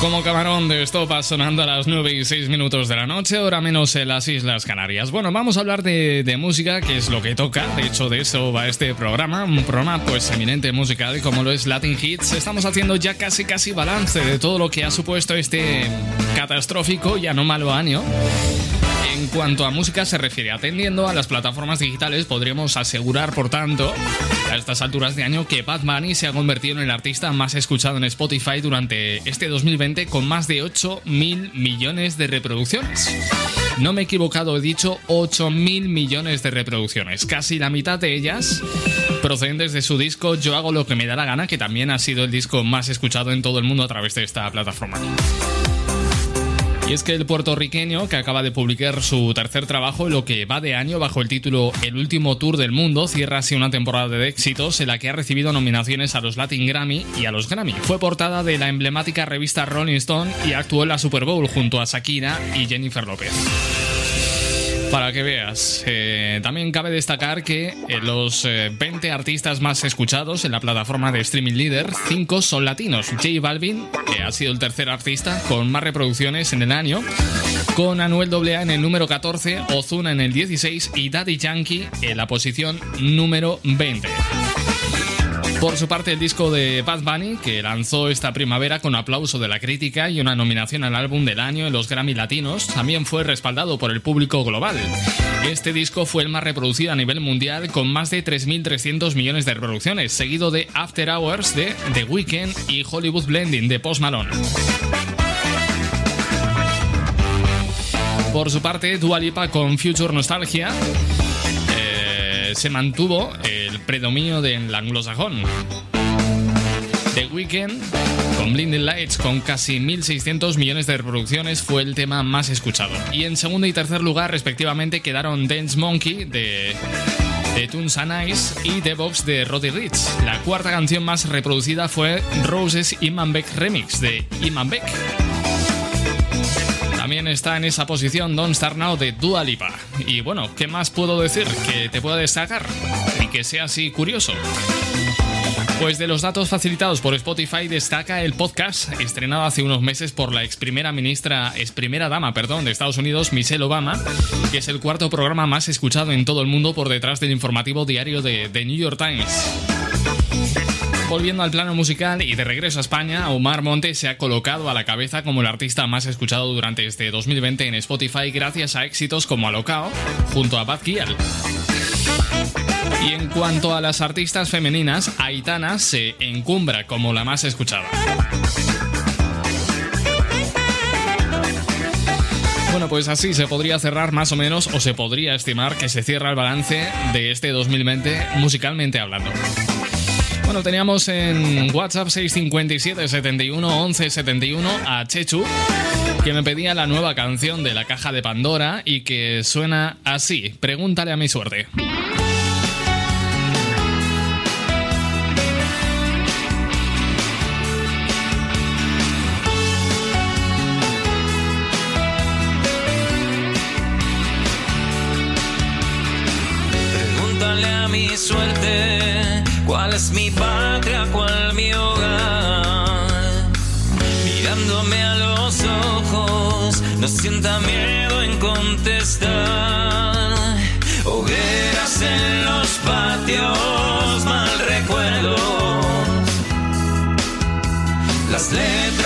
Como camarón de estopa sonando a las 9 y 6 minutos de la noche, ahora menos en las Islas Canarias. Bueno, vamos a hablar de, de música, que es lo que toca. De hecho, de eso va este programa. Un programa, pues, eminente musical, como lo es Latin Hits. Estamos haciendo ya casi, casi balance de todo lo que ha supuesto este catastrófico y anómalo año. En cuanto a música se refiere, atendiendo a las plataformas digitales, podríamos asegurar, por tanto, a estas alturas de año que Bad Bunny se ha convertido en el artista más escuchado en Spotify durante este 2020 con más de 8 mil millones de reproducciones. No me he equivocado, he dicho 8 mil millones de reproducciones, casi la mitad de ellas procedentes de su disco Yo hago lo que me da la gana, que también ha sido el disco más escuchado en todo el mundo a través de esta plataforma. Y es que el puertorriqueño, que acaba de publicar su tercer trabajo, lo que va de año bajo el título El último tour del mundo, cierra así una temporada de éxitos en la que ha recibido nominaciones a los Latin Grammy y a los Grammy. Fue portada de la emblemática revista Rolling Stone y actuó en la Super Bowl junto a Shakira y Jennifer López. Para que veas, eh, también cabe destacar que eh, los eh, 20 artistas más escuchados en la plataforma de streaming líder, 5 son latinos. J Balvin, que ha sido el tercer artista con más reproducciones en el año, con Anuel AA en el número 14, Ozuna en el 16 y Daddy Yankee en la posición número 20. Por su parte, el disco de Bad Bunny, que lanzó esta primavera con aplauso de la crítica y una nominación al álbum del año en los Grammy Latinos, también fue respaldado por el público global. Este disco fue el más reproducido a nivel mundial con más de 3.300 millones de reproducciones, seguido de After Hours de The Weeknd y Hollywood Blending de Post Malone. Por su parte, Dua Lipa con Future Nostalgia eh, se mantuvo el predominio del anglosajón. The Weeknd, con Blinding Lights, con casi 1.600 millones de reproducciones, fue el tema más escuchado. Y en segundo y tercer lugar, respectivamente, quedaron Dance Monkey de, de Tunes and Ice y The Box de Roddy Rich. La cuarta canción más reproducida fue Roses Iman Beck Remix de Iman Beck. Está en esa posición Don't Start Now de Dua Lipa. Y bueno, ¿qué más puedo decir que te pueda destacar y que sea así curioso? Pues de los datos facilitados por Spotify destaca el podcast estrenado hace unos meses por la ex primera ministra, ex primera dama, perdón, de Estados Unidos, Michelle Obama, que es el cuarto programa más escuchado en todo el mundo por detrás del informativo diario de The New York Times. Volviendo al plano musical y de regreso a España, Omar Monte se ha colocado a la cabeza como el artista más escuchado durante este 2020 en Spotify gracias a éxitos como Alocao junto a Bad Gyal. Y en cuanto a las artistas femeninas, Aitana se encumbra como la más escuchada. Bueno, pues así se podría cerrar más o menos, o se podría estimar que se cierra el balance de este 2020 musicalmente hablando. Bueno, teníamos en WhatsApp 657 71 11 71 a Chechu, que me pedía la nueva canción de la caja de Pandora y que suena así. Pregúntale a mi suerte. Pregúntale a mi suerte cuál es mi patria, cuál mi hogar. Mirándome a los ojos, no sienta miedo en contestar. Hogueras en los patios, mal recuerdos. Las letras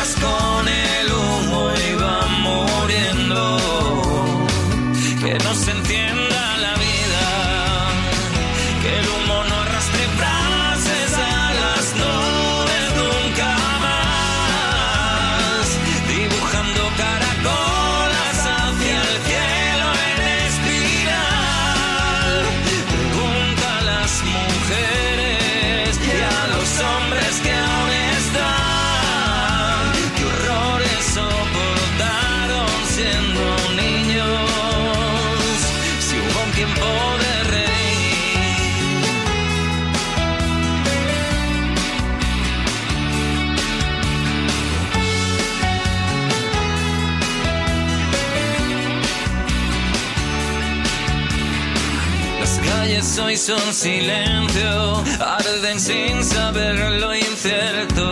hoy son silencio, arden sin saber lo incierto.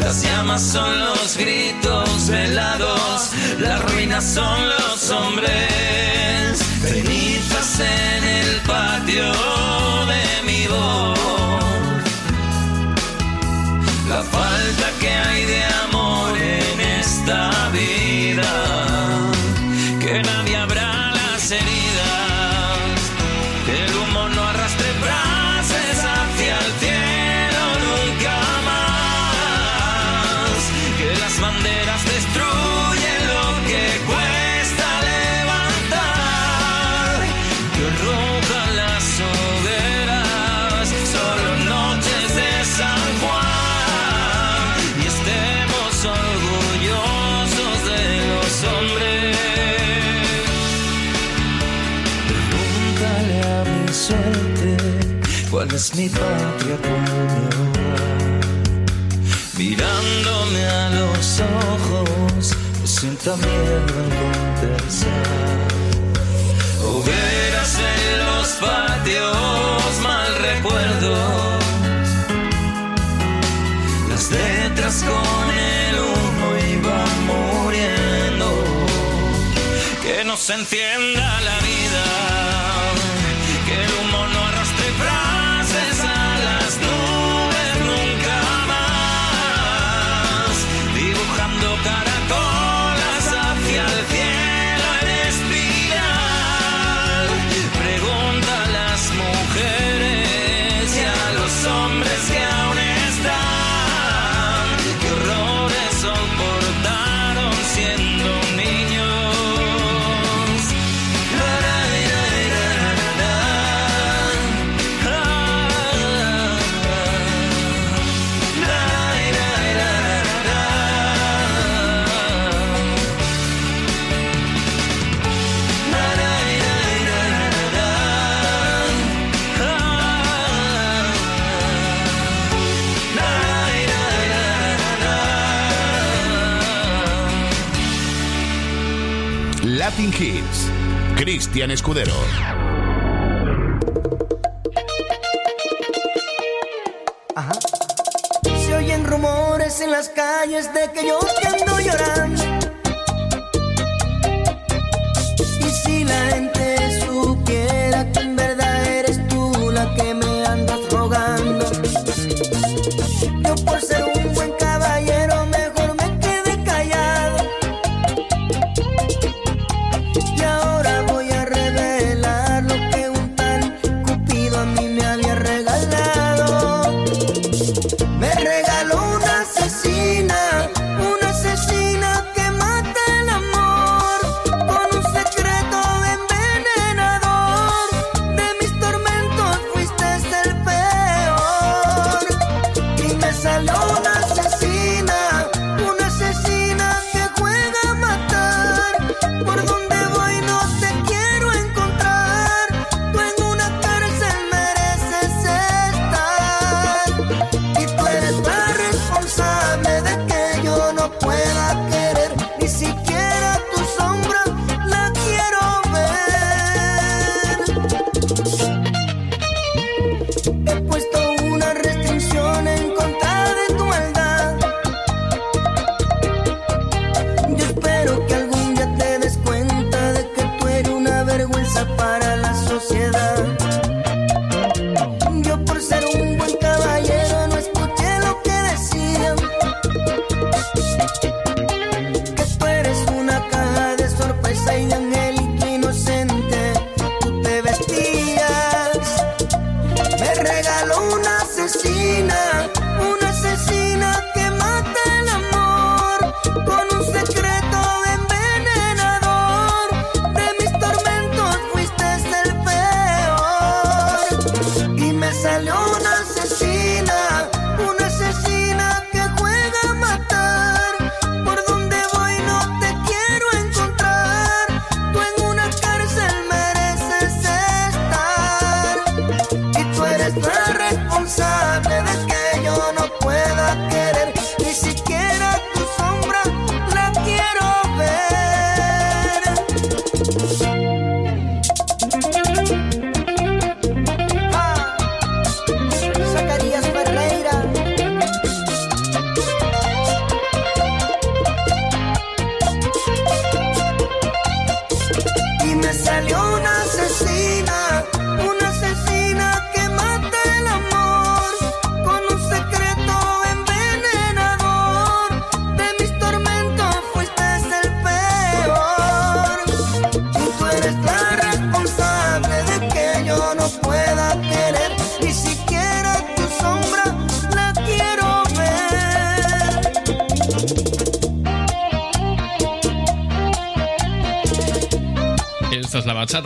Las llamas son los gritos velados, las ruinas son los hombres, cenizas en el patio de mi voz. La falta que hay de es mi patria, hogar. Mirándome a los ojos, No sienta miedo en conversar. hogueras en los patios, mal recuerdos. Las letras con el humo iban muriendo. Que no se entienda la vida, Cristian Escudero.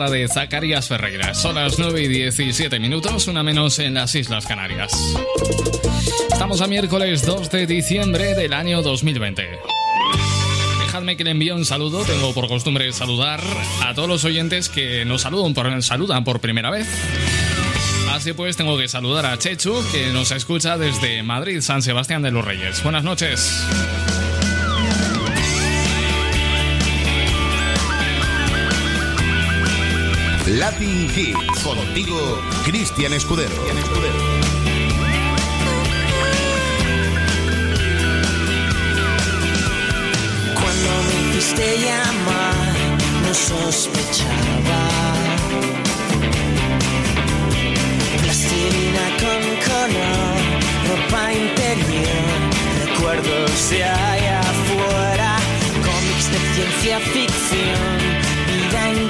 de Zacarías Ferreira. Son las 9 y 17 minutos, una menos en las Islas Canarias. Estamos a miércoles 2 de diciembre del año 2020. Dejadme que le envíe un saludo. Tengo por costumbre saludar a todos los oyentes que nos saludan por, saludan por primera vez. Así pues, tengo que saludar a Chechu, que nos escucha desde Madrid, San Sebastián de los Reyes. Buenas noches. Hits. Contigo, Cristian Escudero. Cristian Escudero. hiciste llamar, no sospechaba. Plastilina con color, ropa interior, recuerdos de allá afuera, cómics de ciencia ficción, vida en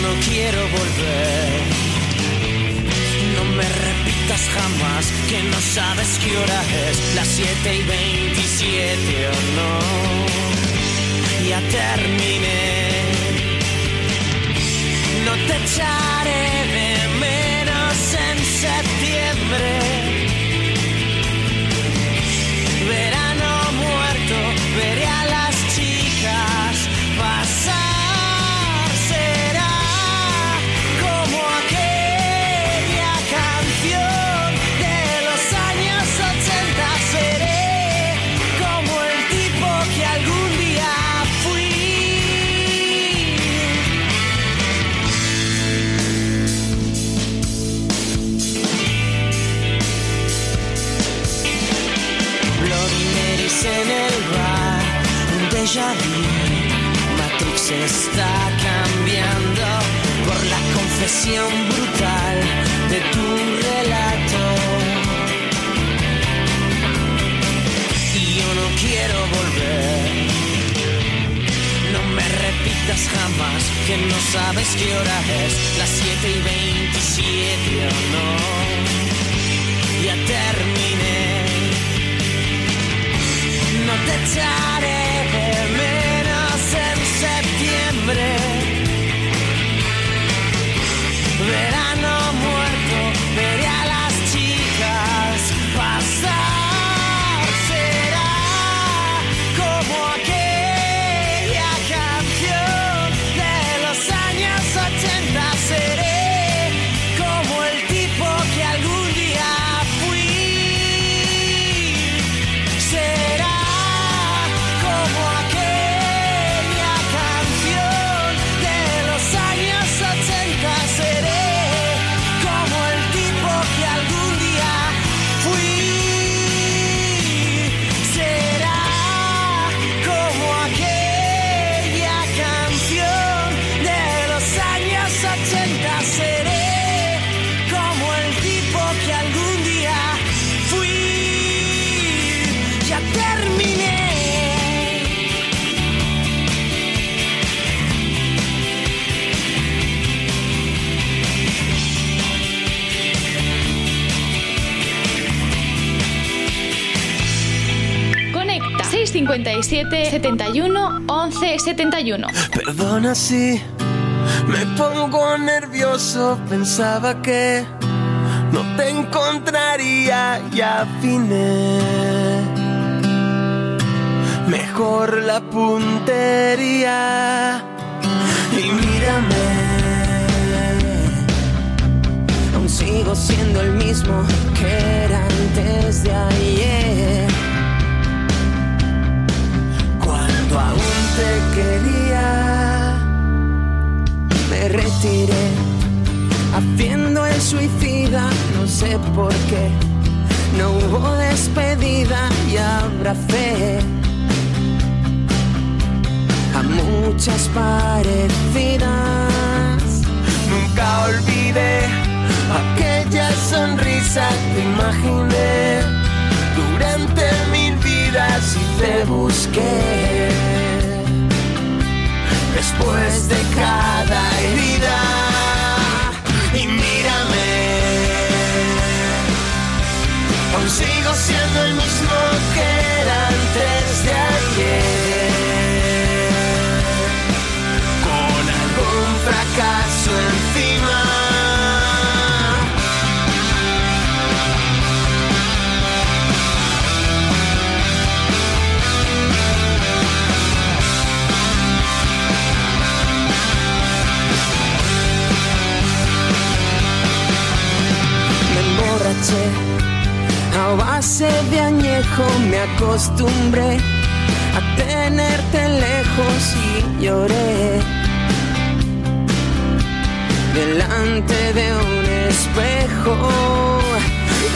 no quiero volver. No me repitas jamás que no sabes qué hora es, las 7 y 27 o no. Ya terminé. No te echaré de menos en septiembre. Cambiando por la confesión brutal de tu relato. Y yo no quiero volver. No me repitas jamás que no sabes qué hora es, las 7 y 27 o no. Ya terminé. No te echaré de menos en septiembre. 657 71 11 71. Perdona si me pongo nervioso, pensaba que no te encontraría, ya afiné. Mejor la puntería y mírame. Aún sigo siendo el mismo que era antes de ayer. Te quería, Me retiré haciendo el suicida, no sé por qué. No hubo despedida y abracé a muchas parecidas. nunca olvidé aquella sonrisa que imaginé durante mil vidas y te busqué. Después de cada herida y mírame, aún sigo siendo el mismo que era antes de ayer, con algún fracaso encima. A base de añejo me acostumbré a tenerte lejos y lloré. Delante de un espejo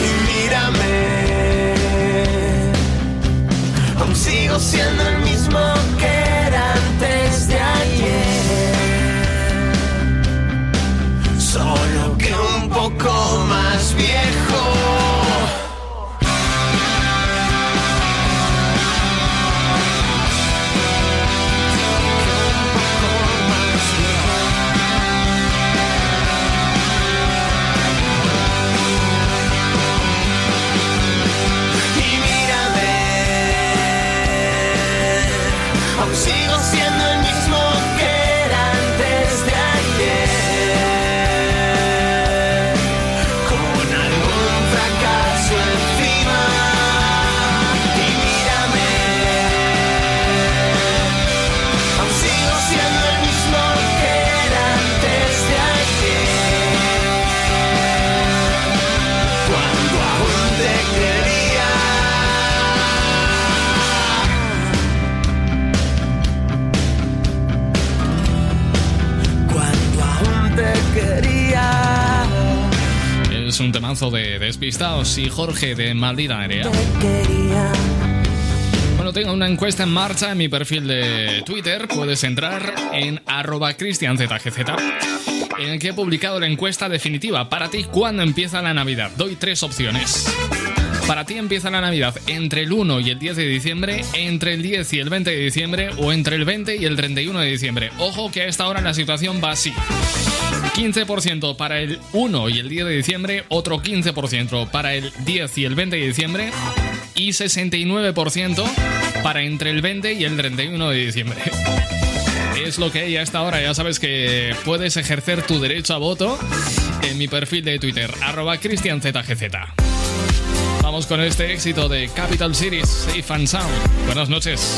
y mírame. Aún sigo siendo el mismo que era antes de ayer. Solo que un poco más viejo. Y De Despistados y Jorge de Maldita Nerea. Bueno, tengo una encuesta en marcha en mi perfil de Twitter. Puedes entrar en arroba cristianzgz en el que he publicado la encuesta definitiva. Para ti, ¿cuándo empieza la Navidad? Doy tres opciones. Para ti empieza la Navidad entre el 1 y el 10 de diciembre, entre el 10 y el 20 de diciembre o entre el 20 y el 31 de diciembre. Ojo que a esta hora la situación va así. 15% para el 1 y el 10 de diciembre, otro 15% para el 10 y el 20 de diciembre y 69% para entre el 20 y el 31 de diciembre. Es lo que hay a esta hora. Ya sabes que puedes ejercer tu derecho a voto en mi perfil de Twitter, arroba cristianzgz. Vamos con este éxito de Capital Cities, Safe and Sound. Buenas noches.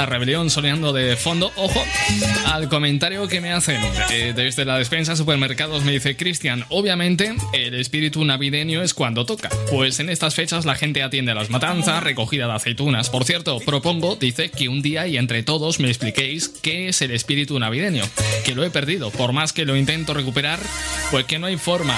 la rebelión soleando de fondo. Ojo al comentario que me hacen eh, desde la despensa supermercados. Me dice Cristian, obviamente el espíritu navideño es cuando toca. Pues en estas fechas la gente atiende a las matanzas, recogida de aceitunas. Por cierto, propongo, dice, que un día y entre todos me expliquéis qué es el espíritu navideño. Que lo he perdido. Por más que lo intento recuperar, pues que no hay forma.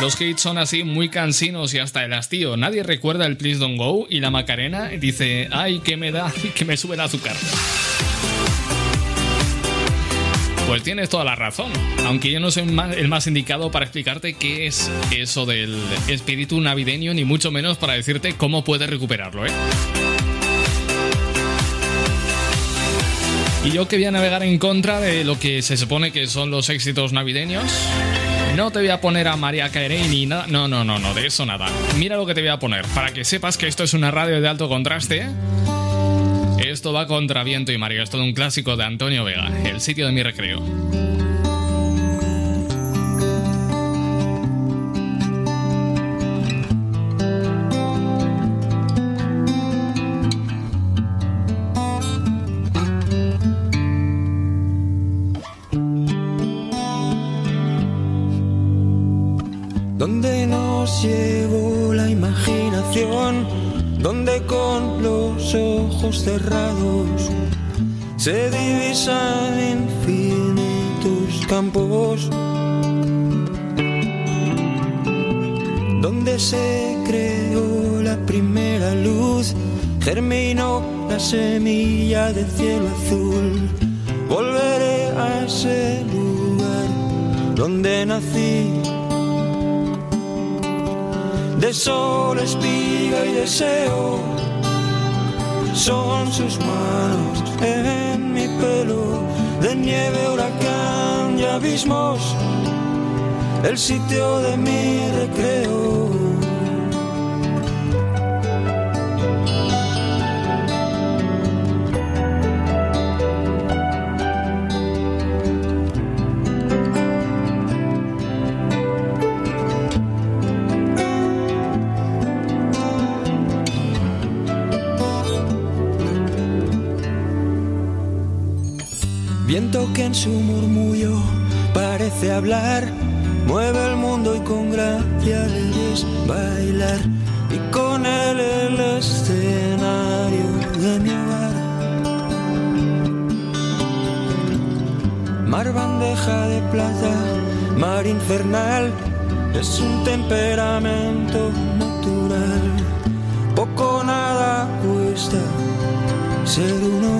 Los hits son así muy cansinos y hasta el hastío. Nadie recuerda el Please Don't Go y la Macarena dice, ay, que me da, que me sube el azúcar. Pues tienes toda la razón, aunque yo no soy el más indicado para explicarte qué es eso del espíritu navideño, ni mucho menos para decirte cómo puedes recuperarlo, ¿eh? Y yo que voy a navegar en contra de lo que se supone que son los éxitos navideños, no te voy a poner a María Carey ni nada. No, no, no, no, de eso nada. Mira lo que te voy a poner, para que sepas que esto es una radio de alto contraste. Esto va contra viento y María, es todo un clásico de Antonio Vega, el sitio de mi recreo. Donde con los ojos cerrados se divisan infinitos campos, donde se creó la primera luz, germinó la semilla del cielo azul. Volveré a ese lugar donde nací de sol, espiga y deseo. Son sus manos en mi pelo, de nieve, huracán y abismos, el sitio de mi recreo. Viento que en su murmullo parece hablar, mueve el mundo y con gracia le ves bailar. Y con él el escenario de mi hogar. Mar bandeja de plata, mar infernal, es un temperamento natural. Poco nada cuesta ser uno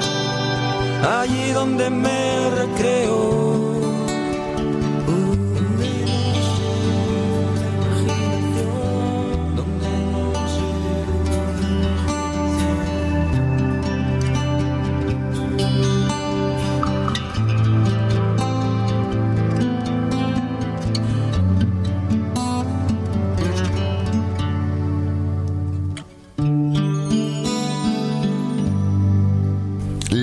allí donde me recreo.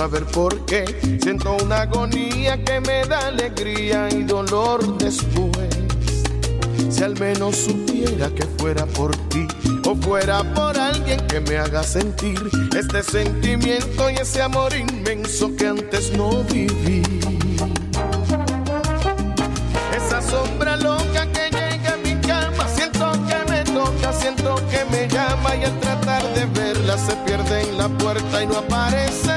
Saber por qué. Siento una agonía que me da alegría y dolor después. Si al menos supiera que fuera por ti o fuera por alguien que me haga sentir este sentimiento y ese amor inmenso que antes no viví. Esa sombra loca que llega a mi cama, siento que me toca, siento que me llama y al tratar de verla se pierde en la puerta y no aparece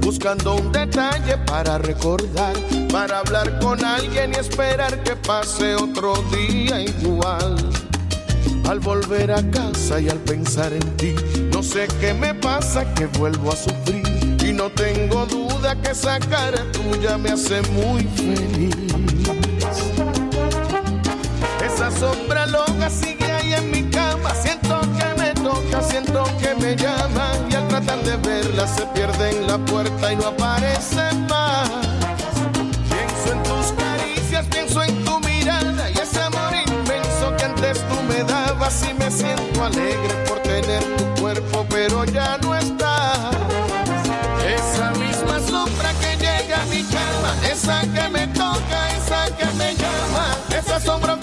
buscando un detalle para recordar, para hablar con alguien y esperar que pase otro día igual. Al volver a casa y al pensar en ti, no sé qué me pasa que vuelvo a sufrir y no tengo duda que esa cara tuya me hace muy feliz. Esa sombra loca sigue ahí en mi cama. Siento que me toca, siento que me llama. Tratar de verla se pierde en la puerta y no aparece más. Pienso en tus caricias, pienso en tu mirada y ese amor inmenso que antes tú me dabas. Y me siento alegre por tener tu cuerpo, pero ya no está. Esa misma sombra que llega a mi cama, esa que me toca, esa que me llama, esa sombra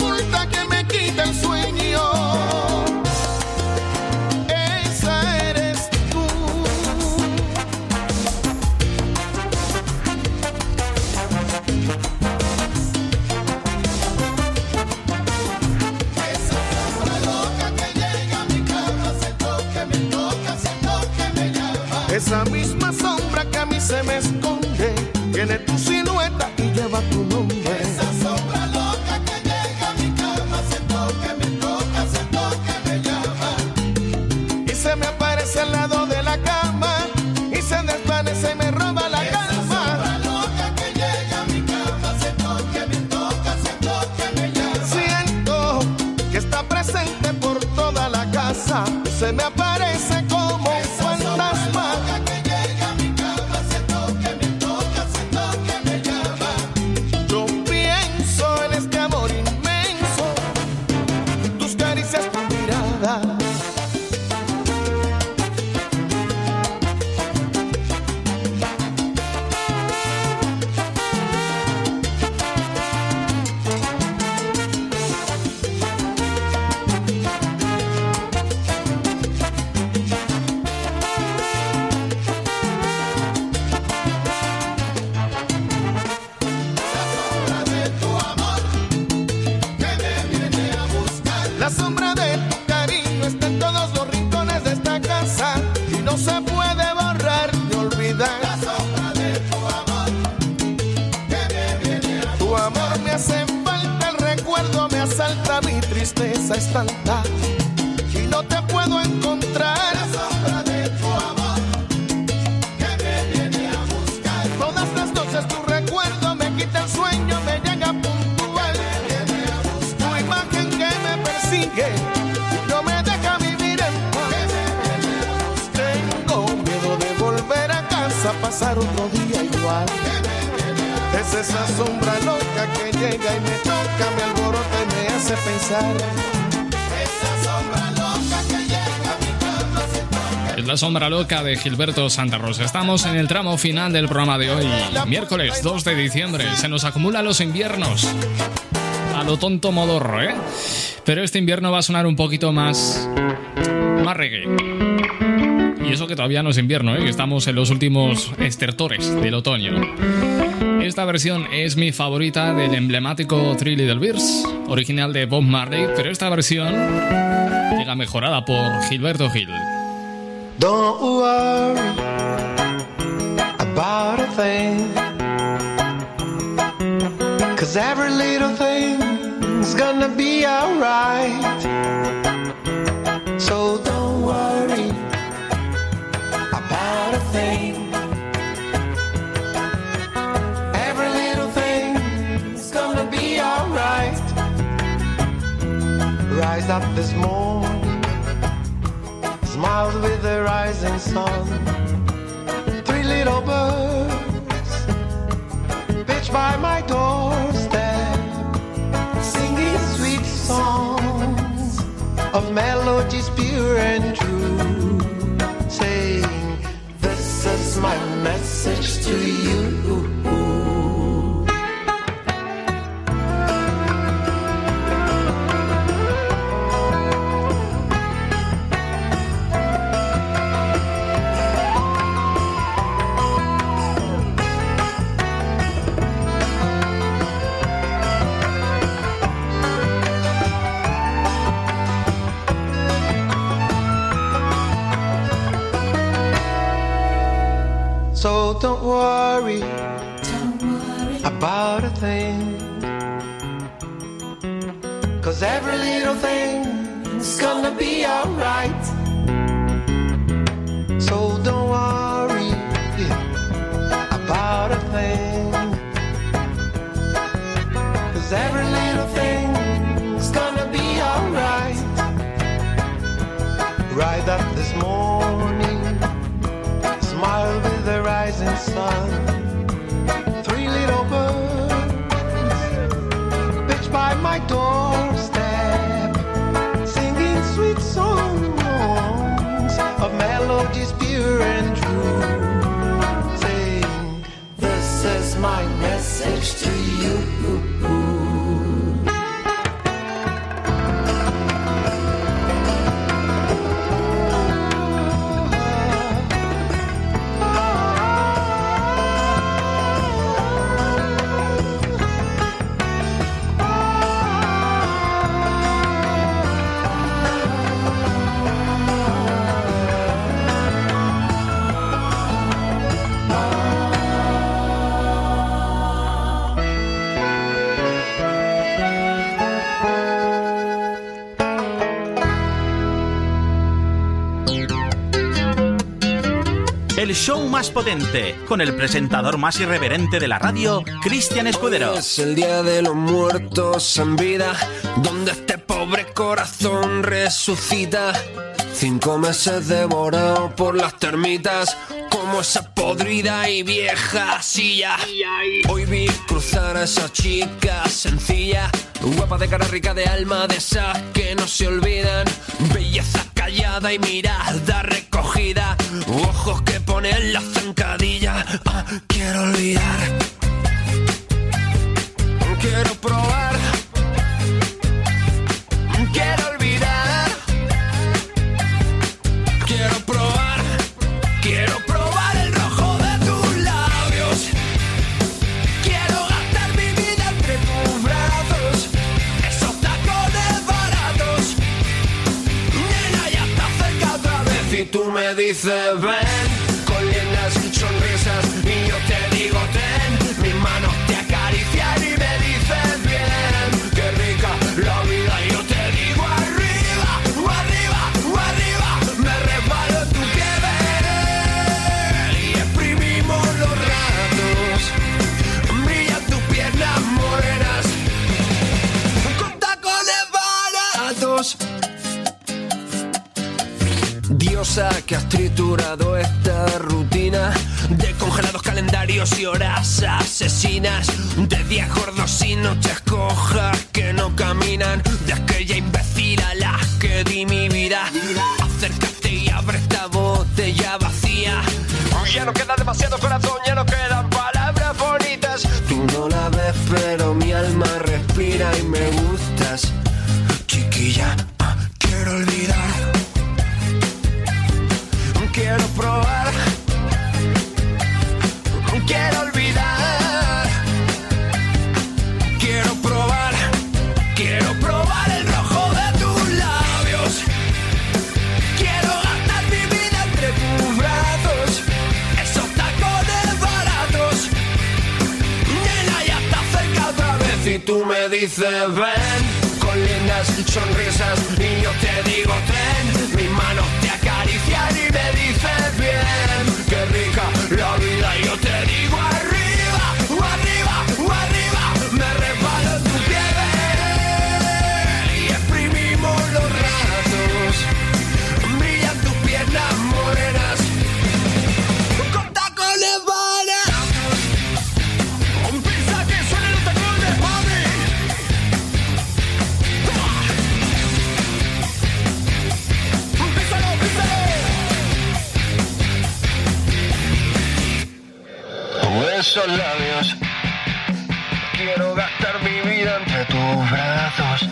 Esa misma sombra que a mí se me esconde, sombra loca de Gilberto Santa Rosa. Estamos en el tramo final del programa de hoy, miércoles 2 de diciembre. Se nos acumulan los inviernos. A lo tonto modorro, ¿eh? Pero este invierno va a sonar un poquito más. más reggae. Y eso que todavía no es invierno, ¿eh? estamos en los últimos estertores del otoño. Esta versión es mi favorita del emblemático Three Little Bears, original de Bob Marley, pero esta versión llega mejorada por Gilberto Gil. Don't worry about a thing. Cause every little thing's gonna be alright. So don't worry about a thing. Every little thing's gonna be alright. Rise up this morning, the rising sun. Three little birds pitch by my doorstep, singing sweet songs of melodies pure and So don't worry, about a thing. Cause every little thing's gonna be alright. Más potente, con el presentador más irreverente de la radio, Cristian Escudero. Es el día de los muertos en vida, donde este pobre corazón resucita. Cinco meses devorado por las termitas, como esa podrida y vieja silla. Hoy vi cruzar a esa chica sencilla, guapa de cara rica de alma, de esas que no se olvidan. Belleza callada y mirada recogida, ojos que ponen la zancadilla. Ah, quiero olvidar, quiero probar, dices Que has triturado esta rutina de congelados calendarios y horas asesinas, de días gordos y noches cojas que no caminan, de aquella imbécil a la que di mi vida. Acércate y abre esta botella vacía. Ya no queda demasiado corazón, ya no quedan palabras bonitas. Tú no la ves, pero mi alma respira y me gustas. Chiquilla, dices ven con lindas sonrisas y yo te digo ten, mis manos te acarician y me dices bien, qué rica esos labios quiero gastar mi vida entre tus brazos.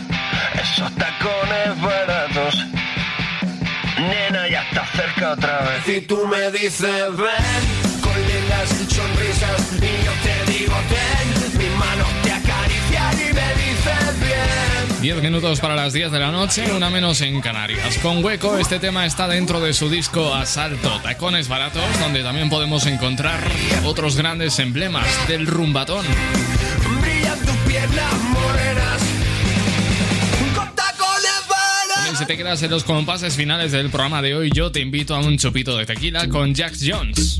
Esos tacones baratos. Nena, ya está cerca otra vez. Y tú me dices ven con lindas sonrisas y yo te digo te 10 minutos para las 10 de la noche, una menos en Canarias. Con Hueco, este tema está dentro de su disco Asalto, Tacones Baratos, donde también podemos encontrar otros grandes emblemas del rumbatón. Brillan tus piernas morenas. Con tacones Y si te quedas en los compases finales del programa de hoy, yo te invito a un chupito de tequila con Jax Jones.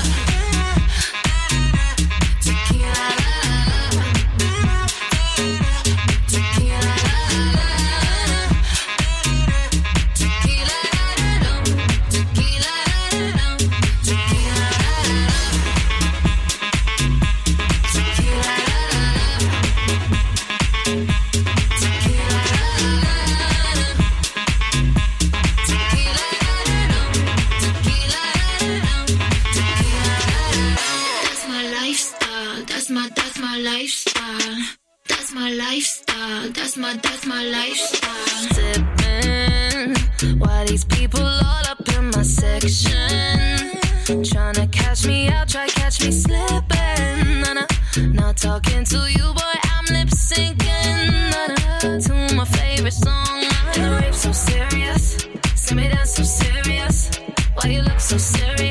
All up in my section, tryna catch me out, try catch me slipping. Nah, nah. Not talking to you, boy. I'm lip syncing nah, nah, to my favorite song. The rape so serious, see me dance so serious. Why you look so serious?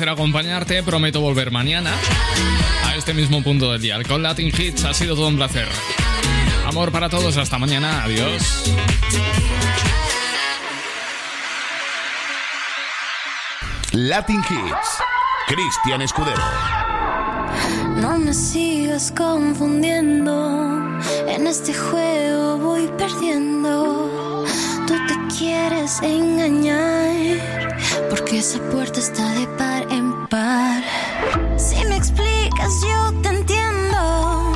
Placer acompañarte, prometo volver mañana a este mismo punto del día. Con Latin Hits ha sido todo un placer. Amor para todos, hasta mañana, adiós. Latin Hits. Cristian Escudero. No me sigas confundiendo. En este juego voy perdiendo. Tú te quieres engañar. Porque esa puerta está de par Si me explicas, yo te entiendo.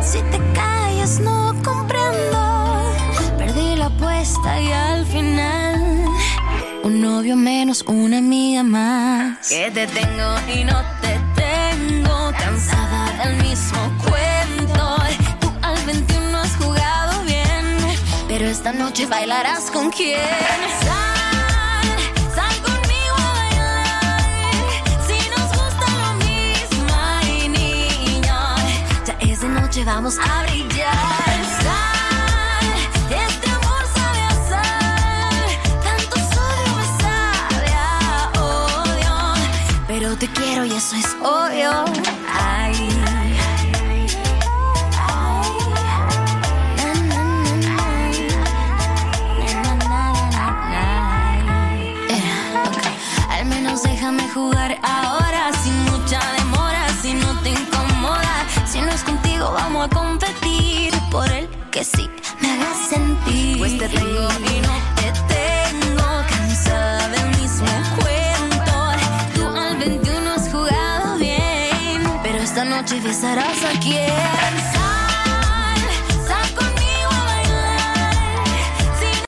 Si te callas, no comprendo. Perdí la apuesta y al final. Un novio menos, una amiga más. Que te tengo y no te tengo. Cansada del mismo cuento. Tú al 21 has jugado bien. Pero esta noche bailarás con quién. Noche, vamos a brillar. Este amor sabe a sal. Tanto sodio me sabe odio. Pero te quiero y eso es obvio. Que sí me hagas sentir. Pues te tengo y no te tengo, cansada del mismo cuento. Tú al 21 has jugado bien, pero esta noche besarás a quien.